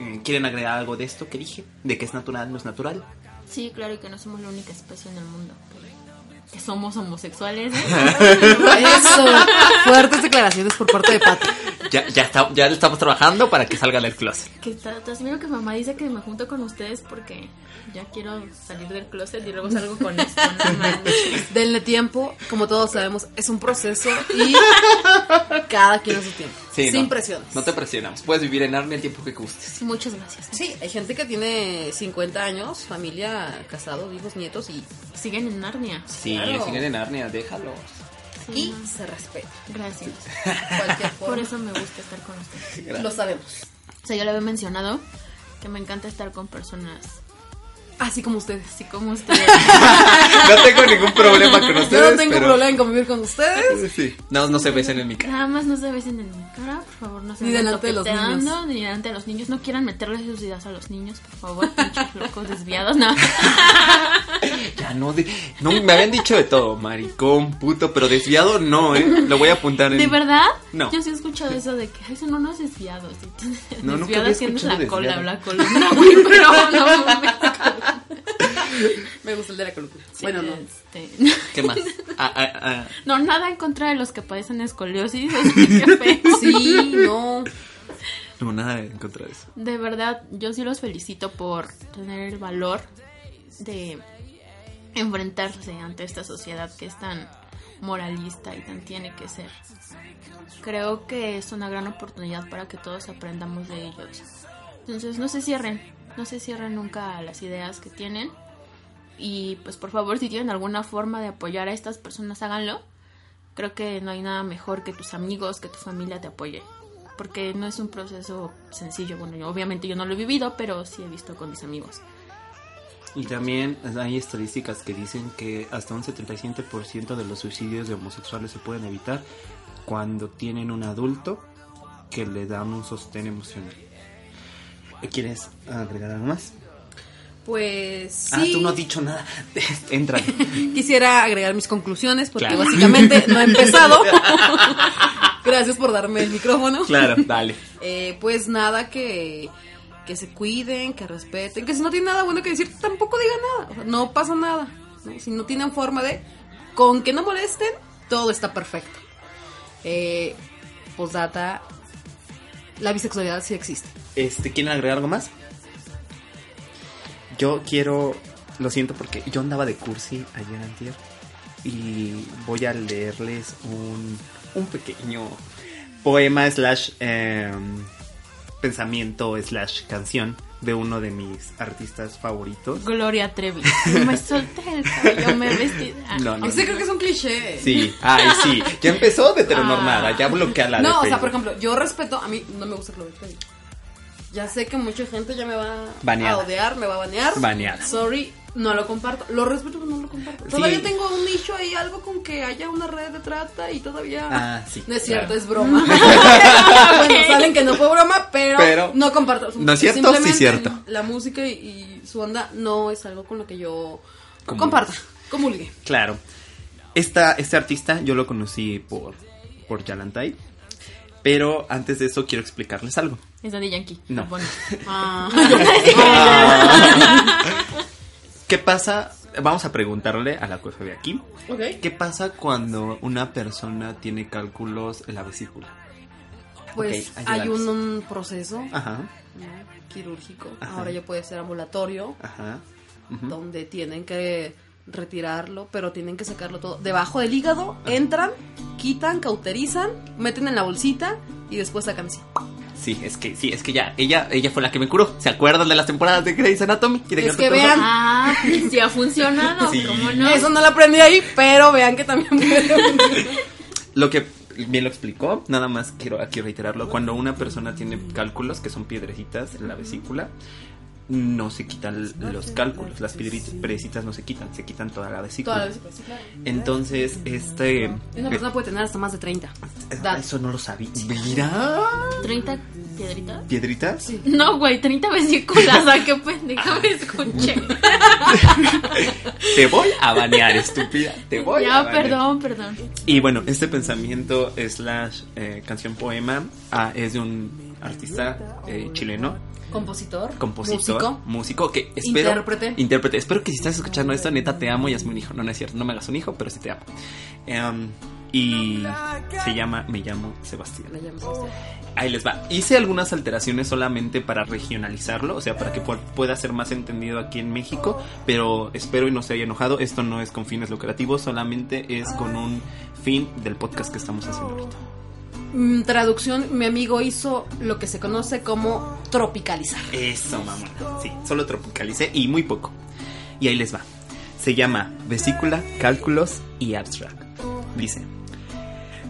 Eh, ¿Quieren agregar algo de esto que dije? ¿De que es natural, no es natural? Sí, claro, y que no somos la única especie en el mundo. Que somos homosexuales. ¿eh? Eso. Fuertes declaraciones por parte de Pati. Ya, ya, está, ya estamos trabajando para que salga del closet. que está, te admiro que mamá dice que me junto con ustedes porque ya quiero salir del closet y luego salgo con esto. No. Denle tiempo, como todos sabemos, es un proceso y cada quien a su tiempo. Sí, sin no, presiones. No te presionamos. Puedes vivir en Narnia el tiempo que gustes. Muchas gracias. Sí, hay gente que tiene 50 años, familia, casado, hijos, nietos y, Siguen en Narnia. Sí, Claro. siguen en Narnia, déjalos. Y no. se respeta. Gracias. Por eso me gusta estar con ustedes. Lo sabemos. O sea, yo le había mencionado que me encanta estar con personas Así como ustedes. así como ustedes. No tengo ningún problema con ustedes. Yo no tengo pero- problema en convivir con ustedes. Sí. No, no se besen en mi cara. Nada más no se besen en mi cara, por favor, no se Ni delante de los niños. Ni delante de los niños. No quieran meterle sus ideas a los niños, por favor, pinches locos desviados. No. Ya no, de- no, me habían dicho de todo, maricón, puto, pero desviado no, ¿eh? Lo voy a apuntar en... ¿De verdad? No. Yo sí he escuchado eso de que "Ay, eso no, no es desviado. sí, No, nunca desviado había tienes escuchado la cola, la güey, pero no mames. *laughs* Me gusta el de la columna. bueno, no. Este, ¿Qué más? *laughs* Ah, ah, ah. no, nada en contra de los que padecen escoliosis. o sea, qué feo. *laughs* Sí, no. No, nada en contra de eso. De verdad, yo sí los felicito por tener el valor de enfrentarse ante esta sociedad que es tan moralista y tan tiene que ser. Creo que es una gran oportunidad para que todos aprendamos de ellos. Entonces, no se cierren, no se cierren nunca a las ideas que tienen. Y pues por favor, si tienen alguna forma de apoyar a estas personas, háganlo. Creo que no hay nada mejor que tus amigos, que tu familia te apoye. Porque no es un proceso sencillo. Bueno, yo- obviamente yo no lo he vivido, pero sí he visto con mis amigos. Y también hay estadísticas que dicen que hasta un 77% de los suicidios de homosexuales se pueden evitar cuando tienen un adulto que le dan un sostén emocional. ¿Quieres agregar algo más? Pues sí. Ah, tú no has dicho nada. *laughs* Entra. *laughs* Quisiera agregar mis conclusiones porque Claro. básicamente no he empezado. *laughs* Gracias por darme el micrófono. Claro, dale. Eh, pues nada, que, que se cuiden, que respeten, que si no tienen nada bueno que decir, tampoco digan nada. O sea, no pasa nada. ¿no? Si no tienen forma de... Con que no molesten, todo está perfecto. Eh, postdata, la bisexualidad sí existe. Este, ¿quieren agregar algo más? Yo quiero, lo siento porque yo andaba de cursi ayer antier y voy a leerles un un pequeño poema slash eh, pensamiento slash canción de uno de mis artistas favoritos. Gloria Trevi. *laughs* Me solté el cabello, me vestí. Ah, No, no, creo que es un cliché. Sí, ay, sí. Ya empezó de heteronormada, ya bloquea la No, o sea, por ejemplo, yo respeto, a mí no me gusta Gloria Trevi. Ya sé que mucha gente ya me va Baneada. a odiar, me va a banear. Baneada. Sorry, no lo comparto. Lo respeto, pero no lo comparto. Sí. Todavía tengo un nicho ahí, algo con que haya una red de trata y todavía. Ah, sí, No es cierto, claro. es broma. *laughs* bueno, saben que no fue broma, pero, Pero- no comparto. ¿No es cierto? Sí, cierto. La música y, y su onda no es algo con lo que yo comparta, comulgue. Claro. Esta, este artista yo lo conocí por, por Yalantay. Pero antes de eso quiero explicarles algo. Es de Yankee. No. *laughs* Ah. ¿Qué pasa? Vamos a preguntarle a la QFB aquí. ok. ¿Qué pasa cuando una persona tiene cálculos en la vesícula? Pues hay un, un proceso Ajá, ¿no? quirúrgico. Ajá. Ahora ya puede ser ambulatorio, ajá. donde tienen que retirarlo, pero tienen que sacarlo todo. Debajo del hígado, entran, quitan, cauterizan, meten en la bolsita y después sacan así. Sí, es que sí, es que ya ella ella fue la que me curó. ¿Se acuerdan de las temporadas de Grey's Anatomy? Y de Es que vean. Ah, pues sí ha funcionado. Sí. ¿Cómo no? Eso no lo aprendí ahí, pero vean que también puede funcionar. Lo que bien lo explicó, nada más quiero aquí reiterarlo. Cuando una persona tiene cálculos, que son piedrecitas en la vesícula, no se quitan los cálculos. Las piedritas piedrecitas no se quitan, se quitan toda la vesícula. Toda la sí, claro. Entonces, este. Una persona puede tener hasta más de 30. eh, Dad. Eso no lo sabía. Mira. ¿30 piedritas? ¿Piedritas? Sí. No, güey, 30 vesículas. ¿A qué pendeja me escuché? Te voy a banear, estúpida. Te voy a Ya, banear. perdón, perdón. Y bueno, este pensamiento slash eh, canción poema ah, es de un artista eh, chileno, Compositor. compositor, Músico. músico, que espero... Intérprete. Intérprete. Espero que si estás escuchando esto, neta, te amo y hazme un hijo. No, no es cierto, no me hagas un hijo, pero sí te amo. Em, y se llama Me llamo Sebastián. Le llamas Sebastián. Ahí les va. Hice algunas alteraciones solamente para regionalizarlo, o sea, para que pu- pueda ser más entendido aquí en México, pero espero y no se haya enojado. Esto no es con fines lucrativos, solamente es con un fin del podcast que estamos haciendo ahorita. Mm, traducción, mi amigo hizo lo que se conoce como tropicalizar. Eso, mamá. Sí, solo tropicalicé y muy poco. Y ahí les va. Se llama Vesícula, Cálculos y Abstract. Dice.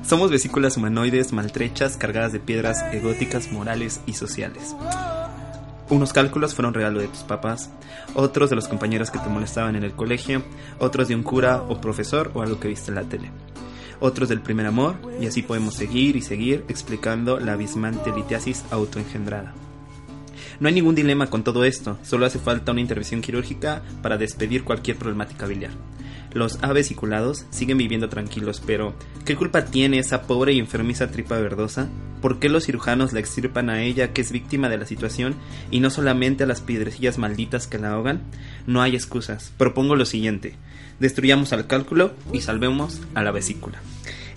Somos vesículas humanoides maltrechas cargadas de piedras egóticas, morales y sociales. Unos cálculos fueron regalo de tus papás, otros de los compañeros que te molestaban en el colegio, otros de un cura o profesor o algo que viste en la tele. Otros del primer amor, y así podemos seguir y seguir explicando la abismante litiasis autoengendrada. No hay ningún dilema con todo esto, solo hace falta una intervención quirúrgica para despedir cualquier problemática biliar. Los avesiculados siguen viviendo tranquilos, pero ¿qué culpa tiene esa pobre y enfermiza tripa verdosa? ¿Por qué los cirujanos la extirpan a ella que es víctima de la situación y no solamente a las piedrecillas malditas que la ahogan? No hay excusas. Propongo lo siguiente. Destruyamos al cálculo y salvemos a la vesícula.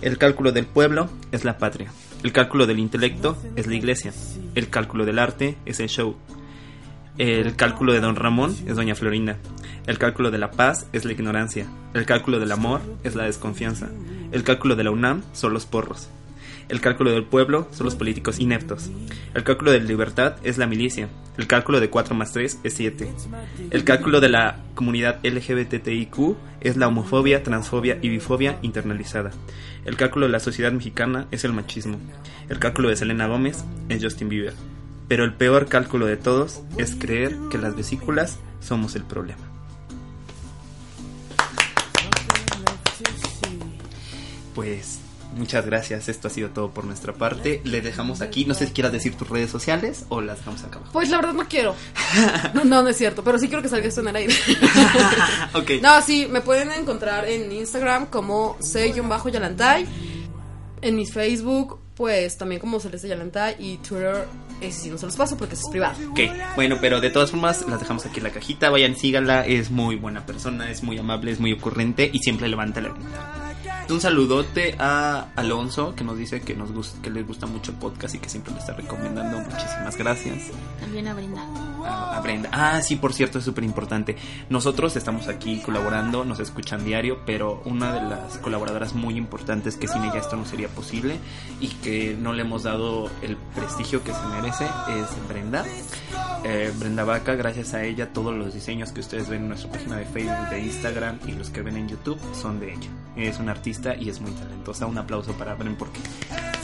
El cálculo del pueblo es la patria. El cálculo del intelecto es la iglesia. El cálculo del arte es el show. El cálculo de Don Ramón es Doña Florinda. El cálculo de la paz es la ignorancia. El cálculo del amor es la desconfianza. El cálculo de la UNAM son los porros. El cálculo del pueblo son los políticos ineptos. El cálculo de la libertad es la milicia. El cálculo de 4 más 3 es 7. El cálculo de la comunidad LGBTIQ es la homofobia, transfobia y bifobia internalizada. El cálculo de la sociedad mexicana es el machismo. El cálculo de Selena Gómez es Justin Bieber. Pero el peor cálculo de todos es creer que las vesículas somos el problema. Pues muchas gracias, esto ha sido todo por nuestra parte. Le dejamos aquí, no sé si quieras decir tus redes sociales o las dejamos acá abajo. Pues la verdad no quiero. *laughs* No, no, no es cierto, pero sí quiero que salga esto en el aire. *laughs* ok. No, sí, me pueden encontrar en Instagram como C-Yalantay. En mi Facebook, pues también como Celeste Yalantay. Y Twitter, ese sí no se los paso porque es privado. Ok, bueno, pero de todas formas las dejamos aquí en la cajita. Vayan, síganla, es muy buena persona, es muy amable, es muy ocurrente y siempre levanta la herramienta. Un saludote a Alonso que nos dice que nos gusta, que les gusta mucho el podcast y que siempre lo está recomendando. Muchísimas gracias. También a Brenda. A, a Brenda. Ah, sí, por cierto, es súper importante. Nosotros estamos aquí colaborando, nos escuchan diario, pero una de las colaboradoras muy importantes que sin ella esto no sería posible y que no le hemos dado el prestigio que se merece es Brenda. Eh, Brenda Vaca, gracias a ella todos los diseños que ustedes ven en nuestra página de Facebook, de Instagram y los que ven en YouTube son de ella. Es una artista y es muy talentosa. Un aplauso para Bren porque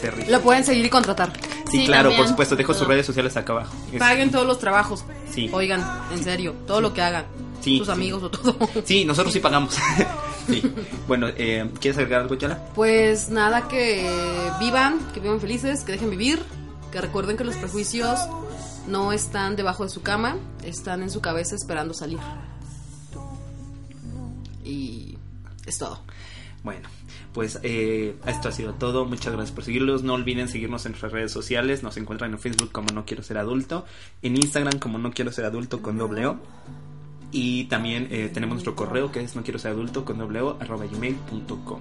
se rifa. Lo pueden seguir y contratar. Sí, Sí, claro, también. por supuesto. Dejo sus redes sociales acá abajo. Es- Paguen todos los trabajos. Sí. Oigan, en serio, todo lo que hagan. Sí, Sus sí. amigos o todo. Sí, nosotros sí pagamos. *laughs* sí. Bueno, eh, ¿quieres agregar algo, Yala? Pues nada, que vivan, que vivan felices, que dejen vivir, que recuerden que los prejuicios no están debajo de su cama, están en su cabeza esperando salir. Y es todo. Bueno, pues eh, esto ha sido todo. Muchas gracias por seguirlos. No olviden seguirnos en nuestras redes sociales. Nos encuentran en Facebook como No Quiero Ser Adulto. En Instagram como No Quiero Ser Adulto con doble O. Y también eh, tenemos nuestro correo que es no quiero ser adulto con doble o arroba gmail.com.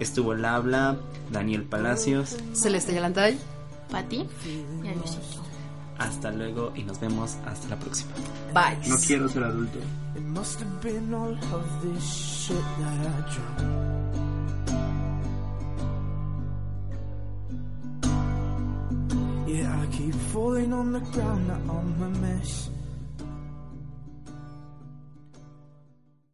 Estuvo el habla Daniel Palacios. Celeste Yalantay. Pati y. Hasta luego y nos vemos hasta la próxima. Bye. No quiero ser adulto. Yeah, I keep falling on the ground, now I'm a mess.